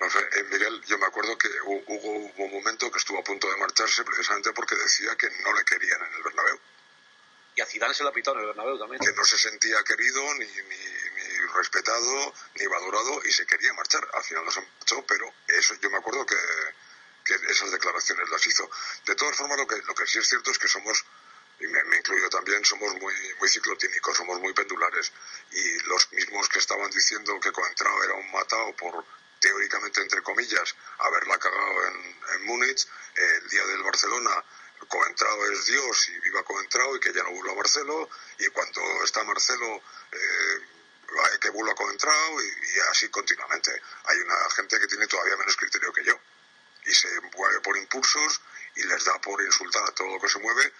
No sé, eh, Miguel, yo me acuerdo que Hugo hubo un momento que estuvo a punto de marcharse precisamente porque decía que no le querían en el Bernabéu, Y a Zidane se lo pitó en el Bernabéu también. que no se sentía querido ni, ni, ni respetado ni valorado y se quería marchar. Al final no se marchó, pero eso yo me acuerdo que, que esas declaraciones las hizo. De todas formas, lo que, sí es cierto es que somos, y me, incluyo también, somos muy, muy ciclotímicos, somos muy pendulares. Y los mismos que estaban diciendo que Coentrao era un matado por, teóricamente, entre comillas, haberla cagado en, en Múnich, el día del Barcelona, Coentrao es Dios y viva Coentrao y que ya no vuelva Marcelo, y cuando está Marcelo... Eh, hay que vuelva Coentrao y, y así continuamente. Hay una gente que tiene todavía menos criterio que yo y se mueve por impulsos y les da por insultar a todo lo que se mueve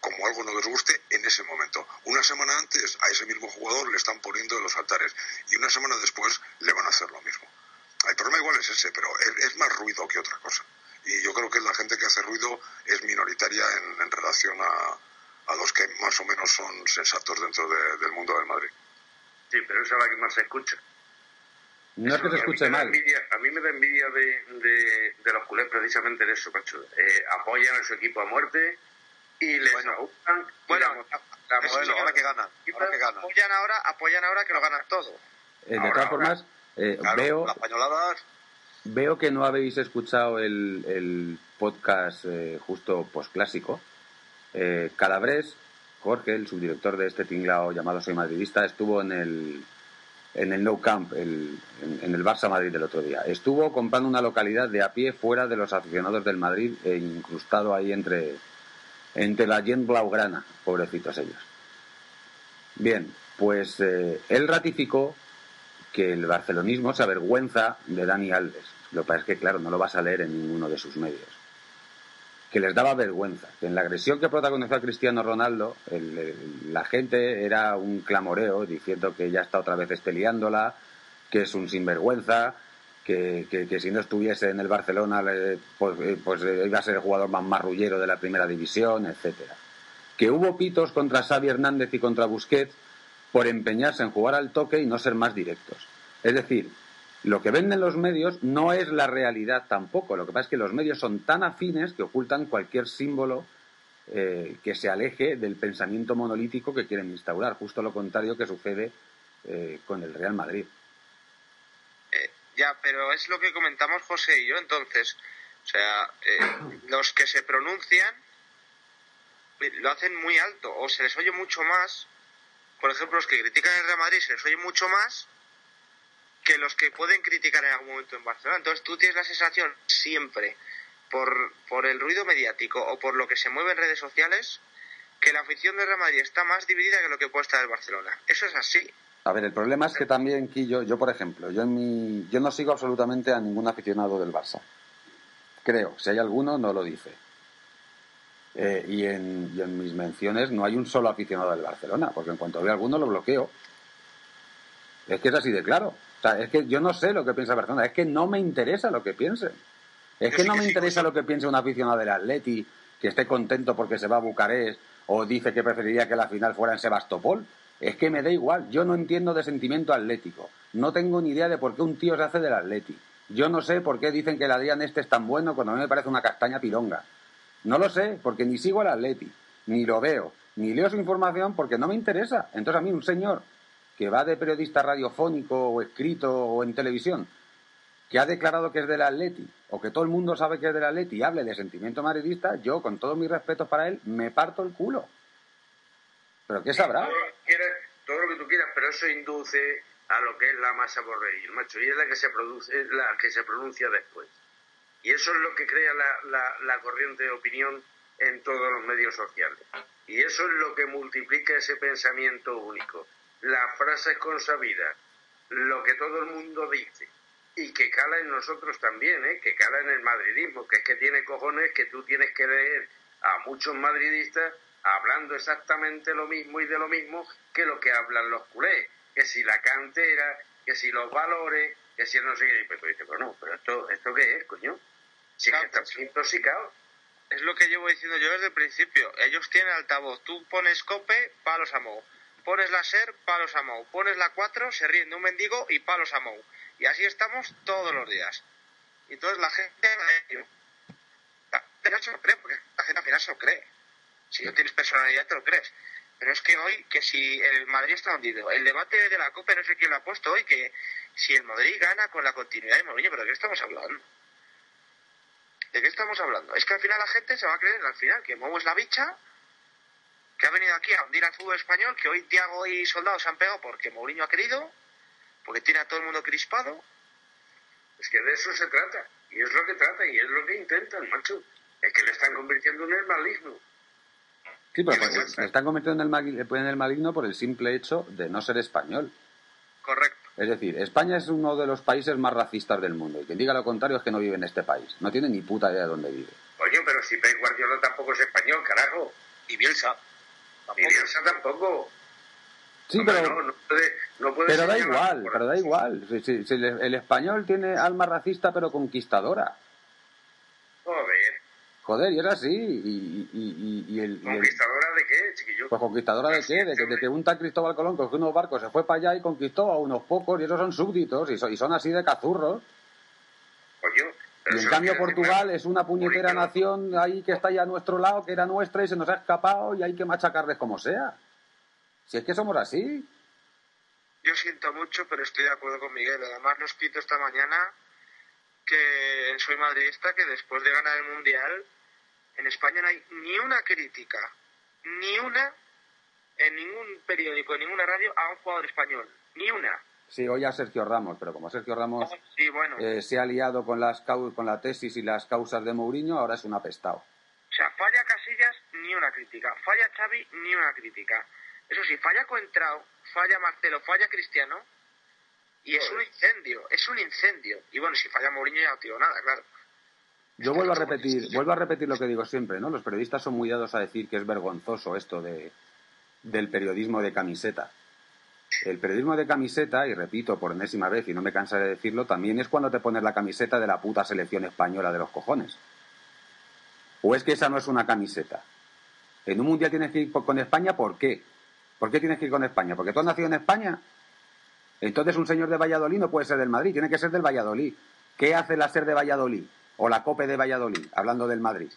como algo no les guste en ese momento. Una semana antes a ese mismo jugador le están poniendo en los altares y una semana después le van a hacer lo mismo. El problema igual es ese, pero es, más ruido que otra cosa. Y yo creo que la gente que hace ruido es minoritaria en, en relación a, a los que más o menos son sensatos dentro de- del mundo del Madrid. Sí, pero esa es la que más se escucha. No es que mí escuche mal. envidia- a mí me da envidia de, de, de los culés precisamente de eso, macho. Eh, apoyan a su equipo a muerte y les Bueno. aúpan. Bueno, la modelo- sí, ahora que ganan, ahora que ganan. apoyan ahora, apoyan ahora que lo ganan todo. Eh, de Ahora, todas ahora. formas, eh, Claro, veo, las pañoladas, veo que no habéis escuchado el, el podcast eh, justo posclásico. Eh, Calabres, Jorge, el subdirector de este tinglao llamado Soy Madridista, estuvo en el, en el No Camp, el- en, el Barça Madrid del otro día. Estuvo comprando una localidad de a pie fuera de los aficionados del Madrid e incrustado ahí entre, entre la gente blaugrana, pobrecitos ellos. Bien, pues eh, él ratificó que el barcelonismo se avergüenza de Dani Alves. Lo que pasa es que, claro, no lo vas a leer en ninguno de sus medios. Que les daba vergüenza. En la agresión que protagonizó a Cristiano Ronaldo, la gente era un clamoreo diciendo que ya está otra vez esteliándola, que es un sinvergüenza, que, que- si no estuviese en el Barcelona, pues, eh, pues, eh, iba a ser el jugador más marrullero de la primera división, etcétera. Que hubo pitos contra Xavi Hernández y contra Busquets por empeñarse en jugar al toque y no ser más directos. Es decir, lo que venden los medios no es la realidad tampoco. Lo que pasa es que los medios son tan afines que ocultan cualquier símbolo eh, que se aleje del pensamiento monolítico que quieren instaurar. Justo lo contrario que sucede eh, con el Real Madrid. Eh, ya, pero es lo que comentamos José y yo entonces. O sea, eh, los que se pronuncian eh, lo hacen muy alto o se les oye mucho más. Por ejemplo, los que critican el Real Madrid se les oye mucho más que los que pueden criticar en algún momento en Barcelona. Entonces tú tienes la sensación siempre, por, por el ruido mediático o por lo que se mueve en redes sociales, que la afición del Real Madrid está más dividida que lo que puede estar el Barcelona. Eso es así. A ver, el problema es que también, Quillo, yo por ejemplo, yo en mi, yo no sigo absolutamente a ningún aficionado del Barça. Creo, si hay alguno, no lo dice. Eh, y, en, y en mis menciones no hay un solo aficionado del Barcelona, porque en cuanto veo alguno lo bloqueo. Es que es así de claro. O sea, es que yo no sé lo que piensa Barcelona, es que no me interesa lo que piensen. Es que no me interesa lo que piense un aficionado del Atleti, que esté contento porque se va a Bucarest, o dice que preferiría que la final fuera en Sebastopol. Es que me da igual, yo no entiendo de sentimiento atlético. No tengo ni idea de por qué un tío se hace del Atleti. Yo no sé por qué dicen que el Adrián este es tan bueno cuando a mí me parece una castaña pironga. No lo sé, porque ni sigo al Atleti, ni lo veo, ni leo su información porque no me interesa. Entonces a mí un señor que va de periodista radiofónico o escrito o en televisión, que ha declarado que es del Atleti, o que todo el mundo sabe que es del Atleti y hable de sentimiento madridista, yo, con todos mis respetos para él, me parto el culo. ¿Pero qué sabrá? Todo lo, que todo lo que tú quieras, pero eso induce a lo que es la masa reír, macho, y es la que se produce, la que se pronuncia después. Y eso es lo que crea la, la, la corriente de opinión en todos los medios sociales. Y eso es lo que multiplica ese pensamiento único. Las frases consabidas, lo que todo el mundo dice, y que cala en nosotros también, ¿eh? que cala en el madridismo, que es que tiene cojones que tú tienes que leer a muchos madridistas hablando exactamente lo mismo y de lo mismo que lo que hablan los culés. que si la cantera, que si los valores, que si no sé qué. Pero dice, pero no, pero esto, ¿esto qué es, coño? Si es que Claro. están intoxicados. Es lo que llevo diciendo yo desde el principio. Ellos tienen altavoz. Tú pones cope, palos a Mou. Pones la SER, palos a Mou. Pones la 4, se ríen de un mendigo y palos a Mou. Y así estamos todos los días. Y entonces la gente... eh, La se lo cree, porque la gente al final se lo cree. Si no tienes personalidad te lo crees. Pero es que hoy, que si el Madrid está hundido, el debate de la Copa, no sé quién lo ha puesto hoy, que si el Madrid gana con la continuidad de Mourinho, ¿pero de qué estamos hablando? ¿De qué estamos hablando? Es que al final la gente se va a creer al final que Mou es la bicha, que ha venido aquí a hundir al fútbol español, que hoy Tiago y Soldado se han pegado porque Mourinho ha querido, porque tiene a todo el mundo crispado. Es que de eso se trata. Y es lo que trata y es lo que intentan, macho. Es que le están convirtiendo en el maligno. Sí, pero ¿Qué pues, me están convirtiendo en el, en el maligno por el simple hecho de no ser español. Correcto. Es decir, España es uno de los países más racistas del mundo. Y quien diga lo contrario es que no vive en este país. No tiene ni puta idea de dónde vive. Coño, pero si Pep Guardiola tampoco es español, carajo. Y Bielsa. Y Bielsa tampoco. Sí, pero, no, no puede, no puede pero da igual, por- pero da igual. Si, si- si el, el español tiene alma racista pero conquistadora. Joder. Joder, y es así. Y, y- y- y el, y el- ¿Conquistadora de qué, chiquillo? Pues conquistadora de qué? De que, de que un tal Cristóbal Colón cogió unos barcos, se fue para allá y conquistó a unos pocos y esos son súbditos y son así de cazurros. Coño. Y en cambio Portugal es una puñetera nación ahí que está ya a nuestro lado, que era nuestra y se nos ha escapado y hay que machacarles como sea. Si es que somos así. Yo siento mucho, pero estoy de acuerdo con Miguel. Además, lo he escrito esta mañana que soy madridista, que después de ganar el Mundial, en España no hay ni una crítica, ni una, en ningún periódico, en ninguna radio, a un jugador español. Ni una. Sí, hoy a Sergio Ramos, pero como Sergio Ramos Sí, bueno. eh, se ha liado con, las con la tesis y las causas de Mourinho, ahora es un apestado. O sea, falla Casillas, ni una crítica. Falla Xavi, ni una crítica. Eso sí, falla Coentrao, falla Marcelo, falla Cristiano. Y es un incendio, es un incendio. Y bueno, si falla Mourinho ya no digo nada, claro. Yo vuelvo a repetir, vuelvo a repetir lo que digo siempre, ¿no? Los periodistas son muy dados a decir que es vergonzoso esto de, del periodismo de camiseta. El periodismo de camiseta, y repito por enésima vez y no me cansaré de decirlo, también es cuando te pones la camiseta de la puta selección española de los cojones. ¿O es que esa no es una camiseta? En un mundial tienes que ir con España, ¿por qué? ¿Por qué tienes que ir con España? ¿Porque tú has nacido en España? Entonces un señor de Valladolid no puede ser del Madrid, tiene que ser del Valladolid. ¿Qué hace la SER de Valladolid? O la COPE de Valladolid, hablando del Madrid.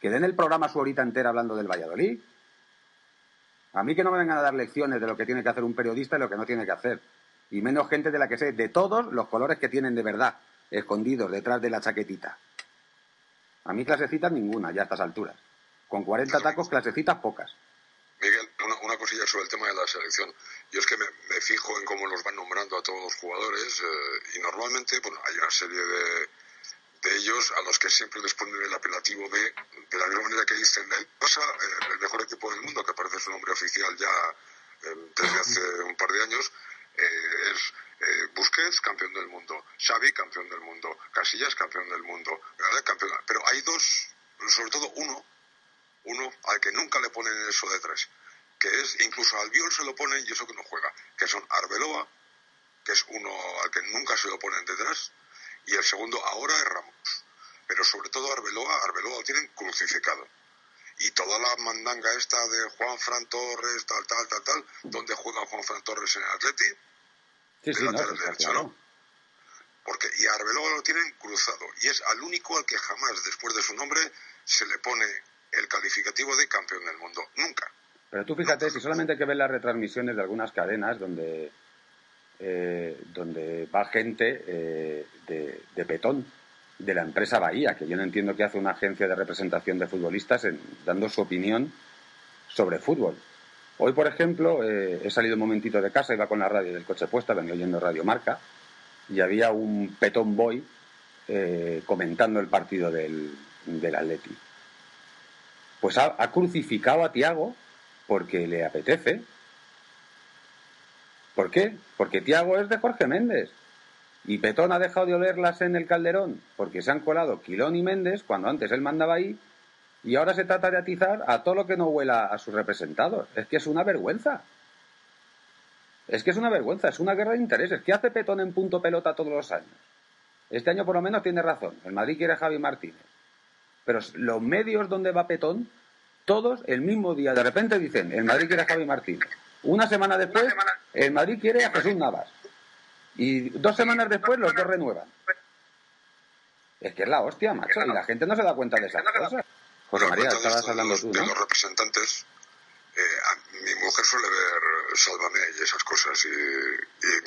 Que den el programa su horita entera hablando del Valladolid. A mí que no me vengan a dar lecciones de lo que tiene que hacer un periodista y lo que no tiene que hacer. Y menos gente de la que sé de todos los colores que tienen de verdad, escondidos detrás de la chaquetita. A mí clasecitas ninguna, ya a estas alturas. Con 40 tacos, clasecitas pocas. Miguel, una, cosilla sobre el tema de la selección. Yo es que me, me fijo en cómo los van nombrando a todos los jugadores eh, y normalmente bueno, hay una serie de, de ellos a los que siempre les ponen el apelativo de, de la misma manera que dicen el eh, el mejor equipo del mundo, que aparece su nombre oficial ya eh, desde hace un par de años, eh, es Busquets, campeón del mundo, Xavi, campeón del mundo, Casillas, campeón del mundo. Campeón- pero hay dos, sobre todo uno, uno al que nunca le ponen eso detrás, que es, incluso al Biol se lo ponen y eso que no juega, que son Arbeloa, que es uno al que nunca se lo ponen detrás, y el segundo ahora es Ramos. Pero sobre todo Arbeloa, Arbeloa lo tienen crucificado. Y toda la mandanga esta de Juan Fran Torres, tal, tal, tal, tal, ¿dónde juega Juan Fran Torres en el Atleti? Sí, De sí, no, lateral está derecho, claro. ¿no? Porque, y a Arbeloa lo tienen cruzado. Y es al único al que jamás, después de su nombre, se le pone el calificativo de campeón del mundo. Nunca. Pero tú fíjate, si solamente hay que ver las retransmisiones de algunas cadenas donde, eh, donde va gente eh, de, petón, de la empresa Bahía, que yo no entiendo qué hace una agencia de representación de futbolistas dando su opinión sobre fútbol. Hoy, por ejemplo, eh, he salido un momentito de casa, iba con la radio del coche puesta, venía oyendo Radio Marca, y había un petón boy comentando el partido del, del Atleti. Pues ha crucificado a Tiago porque le apetece. ¿Por qué? Porque Tiago es de Jorge Méndez. Y Petón ha dejado de olerlas en el Calderón porque se han colado Quilón y Méndez cuando antes él mandaba ahí y ahora se trata de atizar a todo lo que no huela a sus representados. Es que es una vergüenza. Es que es una vergüenza, es una guerra de intereses. ¿Qué hace Petón en punto pelota todos los años? Este año por lo menos tiene razón. El Madrid quiere a Javi Martínez. Pero los medios donde va Petón, todos el mismo día de repente dicen, el Madrid quiere a Javi Martínez. Una semana después, el Madrid quiere a Jesús Navas. Y dos semanas después los dos renuevan. Es que es la hostia, macho, y la gente no se da cuenta de esas cosas. José María, estabas hablando tú, de ¿no? los representantes, eh, a- mi mujer suele ver Sálvame y esas cosas. Y,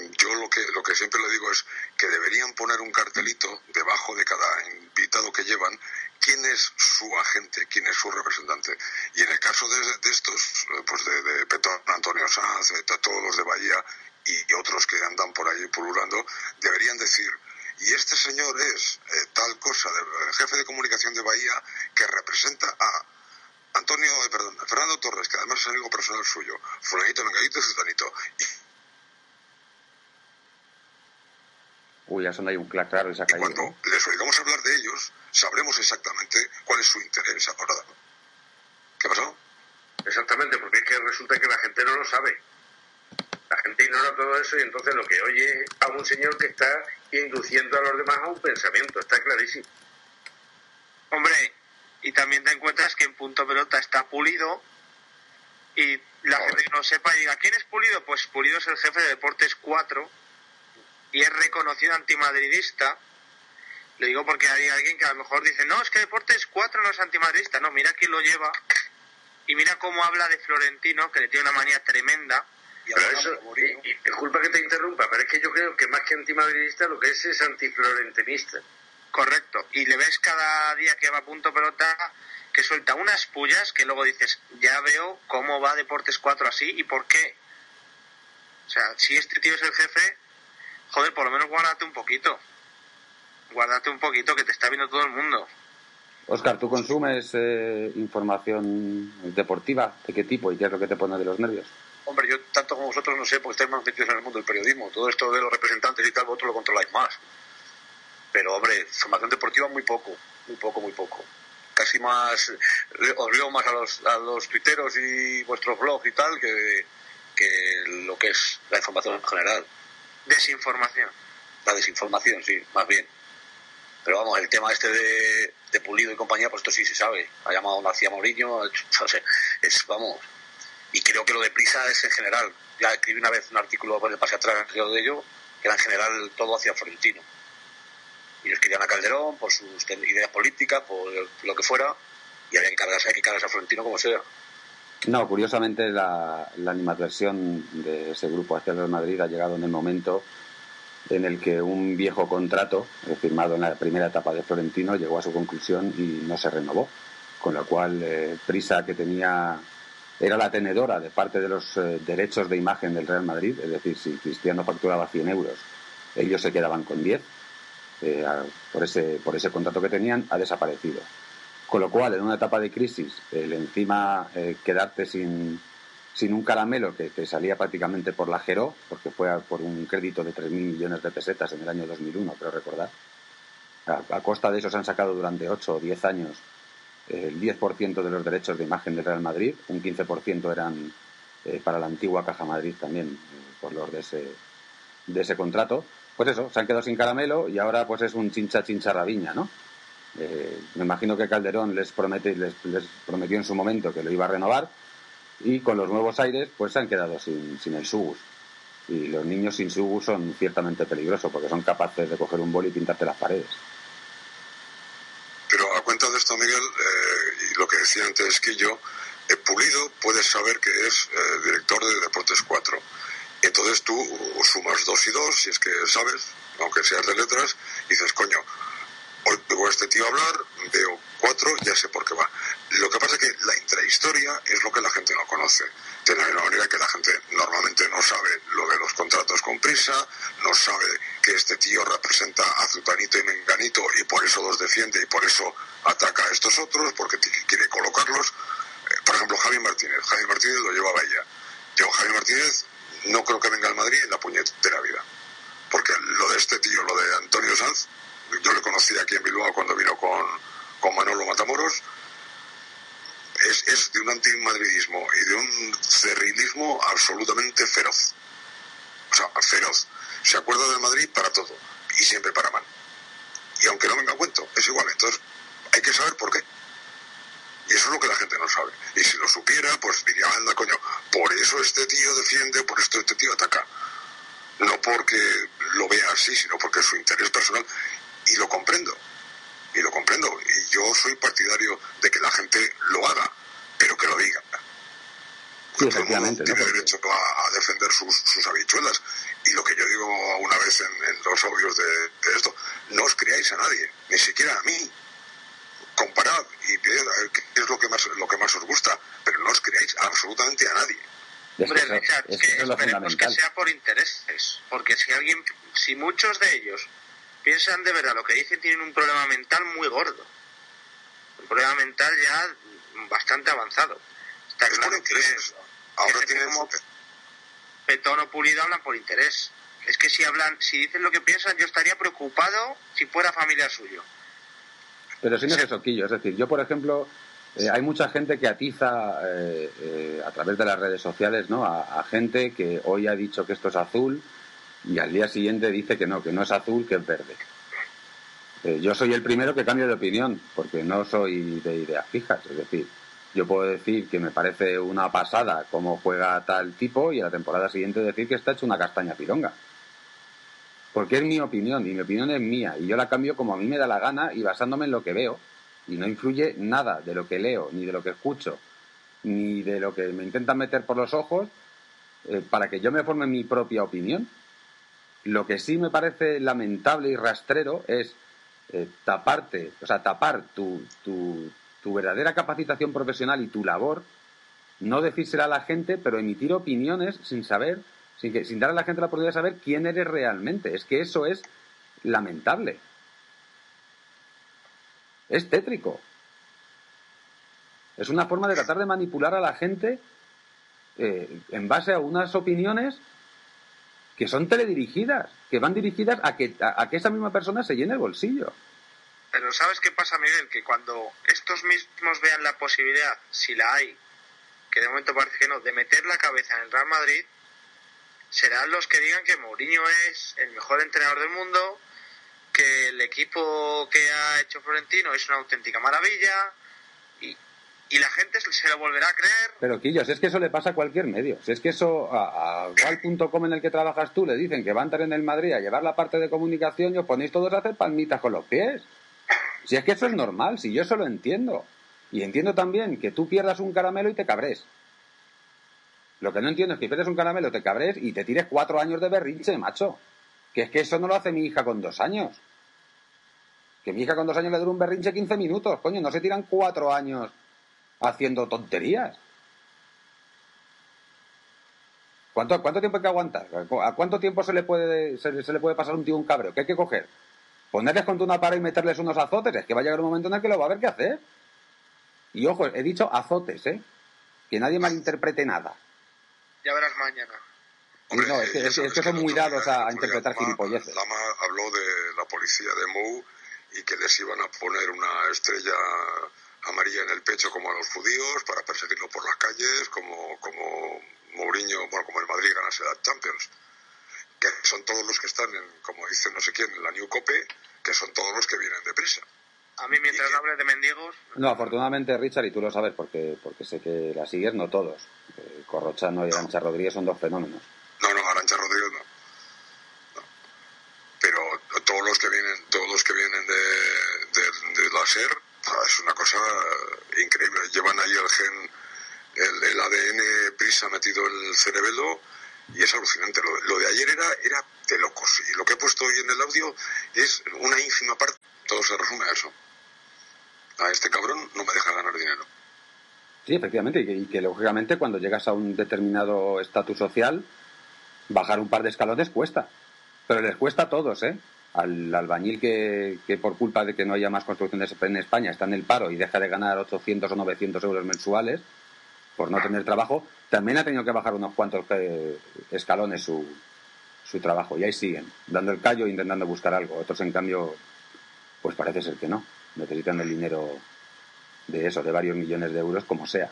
y yo lo que, lo que siempre le digo es que deberían poner un cartelito debajo de cada invitado que llevan quién es su agente, quién es su representante. Y en el caso de, de estos, eh, pues de, de Petón, Antonio Sanz, de todos los de Bahía y otros que andan por ahí pululando, deberían decir, y este señor es eh, tal cosa, del jefe de comunicación de Bahía, que representa a Antonio, eh, perdón, Fernando Torres, que además es amigo personal suyo, fulanito, menganito y. Y Uy, ya son ahí un clac claro caído. cuando ¿no? les oigamos hablar de ellos, sabremos exactamente cuál es su interés ahora. ¿Qué ha pasado? Exactamente, porque es que resulta que la gente no lo sabe. La gente ignora todo eso y entonces lo que oye es a un señor que está induciendo a los demás a un pensamiento, está clarísimo. Hombre, y también te encuentras que en punto pelota está pulido y la gente que no sepa y diga, ¿quién es pulido? Pues pulido es el jefe de Deportes 4 y es reconocido antimadridista. Le digo porque hay alguien que a lo mejor dice, no, es que Deportes 4 no es antimadridista. No, mira quién lo lleva y mira cómo habla de Florentino, que le tiene una manía tremenda. Pero eso, y, y disculpa que te interrumpa, pero es que yo creo que más que antimadridista lo que es es antiflorentinista. Correcto. Y le ves cada día que va a punto pelota que suelta unas pullas que luego dices, ya veo cómo va Deportes 4 así y por qué. O sea, si este tío es el jefe, joder, por lo menos guárdate un poquito. Guárdate un poquito que te está viendo todo el mundo. Oscar, ¿tú consumes eh, información deportiva? ¿De qué tipo y qué es lo que te pone de los nervios? Hombre, yo tanto como vosotros no sé, porque estáis más metidos en el mundo del periodismo. Todo esto de los representantes y tal, vosotros lo controláis más. Pero, hombre, formación deportiva muy poco, muy poco, muy poco. Casi más, le- os leo más a los, a los tuiteros y vuestros blogs y tal que, que lo que es la información en general. Desinformación. La desinformación, sí, más bien. Pero vamos, el tema este de, Pulido y compañía, pues esto sí se sabe. Ha llamado García Mourinho, no sé, es, vamos. Y creo que lo de prisa es en general. Ya escribí una vez un artículo por el pase atrás de ello, que era en general todo hacia Florentino. Ellos querían a Calderón por sus ideas políticas, por lo que fuera, y había que cargarse, hay que cargarse a Florentino como sea. No, curiosamente la, animadversión de ese grupo hacia el Real Madrid ha llegado en el momento en el que un viejo contrato firmado en la primera etapa de Florentino llegó a su conclusión y no se renovó, con lo cual eh, Prisa que tenía era la tenedora de parte de los eh, derechos de imagen del Real Madrid, es decir, si Cristiano facturaba 100 euros, ellos se quedaban con 10 eh, por ese por ese contrato que tenían ha desaparecido. Con lo cual, en una etapa de crisis, el encima eh, quedarte sin, un caramelo que te salía prácticamente por la Gero, porque fue por un crédito de 3.000 millones de pesetas en el año 2001, creo recordar. A, costa de eso se han sacado durante 8 o 10 años eh, el 10% de los derechos de imagen del Real Madrid, un 15% eran eh, para la antigua Caja Madrid también, por los de ese, de ese contrato. Pues eso, se han quedado sin caramelo y ahora pues es un chincha chincha rabiña, ¿no? Eh, me imagino que Calderón les, promete, les, les prometió en su momento que lo iba a renovar y con los nuevos aires pues se han quedado sin, sin el Subus. Y los niños sin Subus son ciertamente peligrosos porque son capaces de coger un boli y pintarte las paredes. Pero a cuenta de esto, Miguel, eh, y lo que decía antes que yo, eh, Pulido puedes saber que es eh, director de Deportes 4. Entonces tú sumas dos y dos, si es que sabes, aunque seas de letras, y dices, coño, este tío hablar, veo cuatro, ya sé por qué va. Lo que pasa es que la intrahistoria es lo que la gente no conoce. De la misma manera que la gente normalmente no sabe lo de los contratos con prisa, no sabe que este tío representa a Zutanito y Menganito y por eso los defiende y por eso ataca a estos otros, porque quiere colocarlos. Eh, por ejemplo, Javi Martínez. Javi Martínez lo lleva a Bahía. Yo, Javi Martínez, no creo que venga al Madrid en la puñetera vida. Porque lo de este tío, lo de Antonio Sanz, yo le conocí aquí en Bilbao cuando vino con, con Manolo Matamoros, es, es de un antimadridismo y de un cerrilismo absolutamente feroz. sea, feroz. Se acuerda del Madrid para todo y siempre para mal. Y aunque no venga a cuento, es igual. Entonces, hay que saber por qué. Y eso es lo que la gente no sabe. Y si lo supiera, pues diría, anda, coño, por eso este tío defiende, por esto este tío ataca. No porque lo vea así, sino porque su interés personal. Y lo comprendo. Y lo comprendo. Y yo soy partidario de que la gente lo haga, pero que lo diga. Sí, efectivamente. Tiene derecho a, defender sus, sus, habichuelas. Y lo que yo digo una vez en, los audios de, de, esto, no os creáis a nadie, ni siquiera a mí. Comparad y qué es lo que más lo que más os gusta, pero no os creáis absolutamente a nadie. Hombre, Richard, es que, es esperemos que sea por intereses, porque si alguien, si muchos de ellos piensan de verdad lo que dicen, tienen un problema mental muy gordo. Un problema mental ya bastante avanzado. Está es claro por intereses. Ahora tienes... como Petón o Pulido hablan por interés. Es que si hablan, si dicen lo que piensan, yo estaría preocupado si fuera familia suyo. Pero si no es eso, Quillo. Es decir, yo, por ejemplo, eh, hay mucha gente que atiza eh, eh, a través de las redes sociales ¿no? A, a, gente que hoy ha dicho que esto es azul y al día siguiente dice que no, que no es azul, que es verde. Eh, yo soy el primero que cambio de opinión, porque no soy de ideas fijas. Es decir, yo puedo decir que me parece una pasada cómo juega tal tipo y a la temporada siguiente decir que está hecho una castaña pironga porque es mi opinión y mi opinión es mía y yo la cambio como a mí me da la gana y basándome en lo que veo y no influye nada de lo que leo ni de lo que escucho ni de lo que me intentan meter por los ojos eh, para que yo me forme mi propia opinión. Lo que sí me parece lamentable y rastrero es eh, taparte, o sea, tapar tu, tu, tu verdadera capacitación profesional y tu labor, no decírsela a la gente, pero emitir opiniones sin saber sin, que, sin dar a la gente la oportunidad de saber quién eres realmente. Es que eso es lamentable. Es tétrico. Es una forma de tratar de manipular a la gente eh, en base a unas opiniones que son teledirigidas, que van dirigidas a que, a, a que esa misma persona se llene el bolsillo. Pero ¿sabes qué pasa, Miguel? Que cuando estos mismos vean la posibilidad, si la hay, que de momento parece que no, de meter la cabeza en el Real Madrid, serán los que digan que Mourinho es el mejor entrenador del mundo, que el equipo que ha hecho Florentino es una auténtica maravilla y la gente se lo volverá a creer. Pero Quillos, es que eso le pasa a cualquier medio. Si es que eso a, a Gal.com en el que trabajas tú le dicen que va a entrar en el Madrid a llevar la parte de comunicación y os ponéis todos a hacer palmitas con los pies. Si es que eso es normal, si yo eso lo entiendo. Y entiendo también que tú pierdas un caramelo y te cabres. Lo que no entiendo es que pierdes un caramelo, te cabres y te tires cuatro años de berrinche, macho. Que es que eso no lo hace mi hija con dos años. Que mi hija con dos años le dura un berrinche 15 minutos, coño, no se tiran cuatro años haciendo tonterías. ¿Cuánto, cuánto tiempo hay que aguantar? ¿A cuánto tiempo se le puede, se, se le puede pasar un tío un cabreo? ¿Qué hay que coger? ¿Ponerles contra una pared y meterles unos azotes? Es que va a llegar un momento en el que lo va a haber que hacer. Y ojo, he dicho azotes, ¿eh? Que nadie malinterprete nada. Ya verás mañana. Hombre, no, es que, es, es que son muy dados a, a interpretar Lama, gilipolleces. Lama habló de la policía de Mou y que les iban a poner una estrella amarilla en el pecho como a los judíos para perseguirlo por las calles, como, como Mourinho, bueno, como el Madrid ganase la Champions. Que son todos los que están, en, como dice no sé quién, en la New Cope, que son todos los que vienen deprisa. A mí, mientras no hable de mendigos. No, afortunadamente, Richard, y tú lo sabes porque, porque sé que la sigues, no todos. Eh, Corrochano y Arancha Rodríguez son dos fenómenos. No, no, Arancha Rodríguez no. no. Pero todos los que vienen, todos los que vienen de, de, de la SER, es una cosa increíble. Llevan ahí el gen, el, ADN prisa metido el cerebelo y es alucinante. Lo, de ayer era, era de locos. Y lo que he puesto hoy en el audio es una ínfima parte. Todo se resume a eso. A este cabrón no me deja ganar dinero. Sí, efectivamente, y que, y que, lógicamente cuando llegas a un determinado estatus social, bajar un par de escalones cuesta. Pero les cuesta a todos, ¿eh? Al albañil que, que por culpa de que no haya más construcciones en España está en el paro y deja de ganar 800 o 900 euros mensuales por no tener trabajo, también ha tenido que bajar unos cuantos eh, escalones su, su trabajo. Y ahí siguen, dando el callo e intentando buscar algo. Otros, en cambio, pues parece ser que no. Necesitan el dinero de eso, de varios millones de euros, como sea.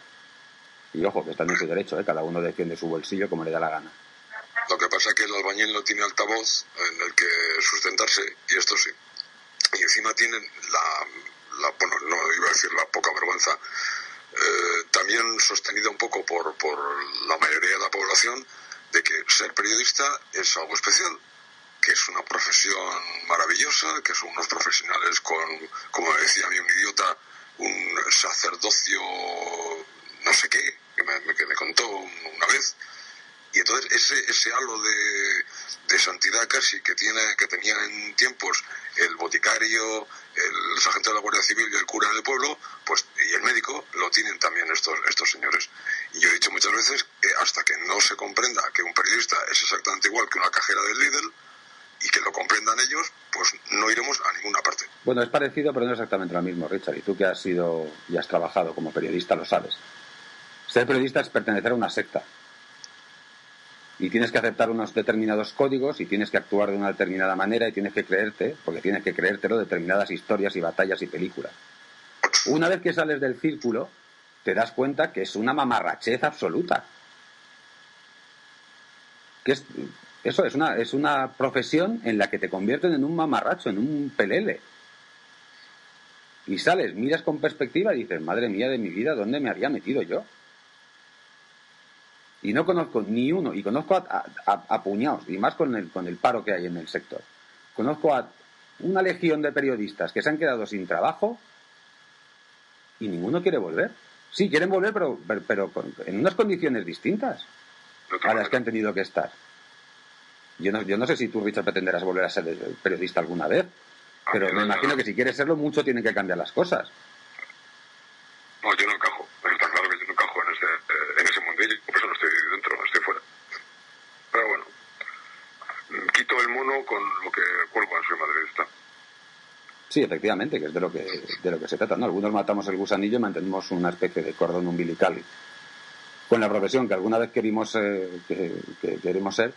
Y ojo, que están en su derecho, ¿eh? cada uno defiende su bolsillo como le da la gana. Lo que pasa es que el albañil no tiene altavoz en el que sustentarse y esto sí. Y encima tienen la, la bueno, no iba a decir la poca vergüenza, eh, también sostenida un poco por, por la mayoría de la población, de que ser periodista es algo especial, que es una profesión maravillosa, que son unos profesionales con, como decía a mí un idiota, un sacerdocio no sé qué, que me, que me contó una vez, y entonces ese, ese halo de, santidad casi que tiene que tenía en tiempos el boticario, el sargento de la Guardia Civil y el cura del pueblo, pues y el médico lo tienen también estos estos señores. Y yo he dicho muchas veces que hasta que no se comprenda que un periodista es exactamente igual que una cajera del Lidl y que lo comprendan ellos, pues no iremos a ninguna parte. Bueno, es parecido, pero no exactamente lo mismo, Richard. Y tú que has sido y has trabajado como periodista lo sabes. Ser periodista es pertenecer a una secta y tienes que aceptar unos determinados códigos y tienes que actuar de una determinada manera y tienes que creerte, porque tienes que creértelo, determinadas historias y batallas y películas. Una vez que sales del círculo, te das cuenta que es una mamarrachez absoluta. Que es, eso es una, es una profesión en la que te convierten en un mamarracho, en un pelele. Y sales, miras con perspectiva y dices, madre mía de mi vida, ¿dónde me había metido yo? Y no conozco ni uno, y conozco a, a, a puñados, y más con el, con el paro que hay en el sector. Conozco a una legión de periodistas que se han quedado sin trabajo y ninguno quiere volver. Sí, quieren volver, pero, pero, pero con- en unas condiciones distintas a las que han tenido que estar. Yo no, yo no sé si tú, Richard, pretenderás volver a ser periodista alguna vez, pero Ah, me no, imagino no. que si quieres serlo, mucho tienen que cambiar las cosas. No, yo no encajo. Pero está claro que yo no encajo en ese, eh, en ese mundillo. Por eso no estoy dentro, estoy fuera. Pero bueno, quito el mono con lo que cuelgo en soy madridista. Sí, efectivamente, que es de lo que, de lo que se trata. ¿no? Algunos matamos el gusanillo y mantenemos una especie de cordón umbilical con la profesión que alguna vez querimos, eh, que, que queremos ser,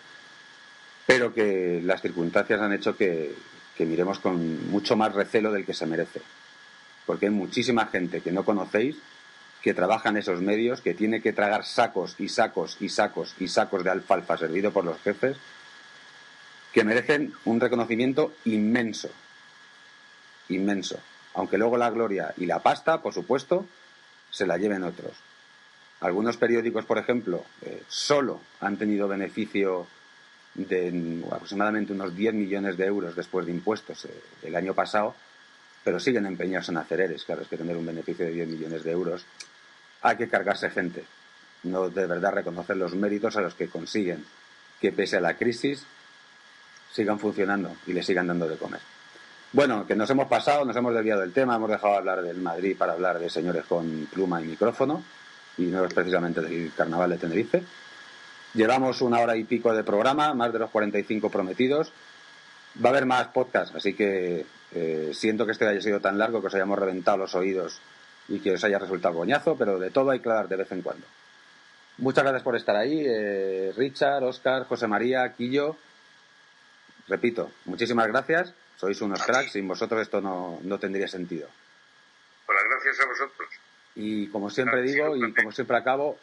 pero que las circunstancias han hecho que miremos con mucho más recelo del que se merece. Porque hay muchísima gente que no conocéis que trabaja en esos medios, que tiene que tragar sacos y sacos y sacos y sacos de alfalfa servido por los jefes, que merecen un reconocimiento inmenso inmenso. Aunque luego la gloria y la pasta, por supuesto, se la lleven otros. Algunos periódicos, por ejemplo, eh, solo han tenido beneficio de aproximadamente unos 10 millones de euros después de impuestos eh, el año pasado, pero siguen empeñados en hacer eres. Claro, es que tener un beneficio de 10 millones de euros hay que cargarse gente. No de verdad reconocer los méritos a los que consiguen que pese a la crisis sigan funcionando y le sigan dando de comer. Bueno, que nos hemos pasado, nos hemos desviado del tema, hemos dejado de hablar del Madrid para hablar de señores con pluma y micrófono, y no es precisamente del carnaval de Tenerife. Llevamos una hora y pico de programa, más de los 45 prometidos. Va a haber más podcasts, así que eh, siento que este haya sido tan largo que os hayamos reventado los oídos y que os haya resultado coñazo, pero de todo hay que hablar de vez en cuando. Muchas gracias por estar ahí, eh, Richard, Oscar, José María, Quillo. Repito, muchísimas gracias. Sois unos cracks, sin vosotros esto no, no tendría sentido. Pues gracias a vosotros. Y como siempre digo y como siempre acabo,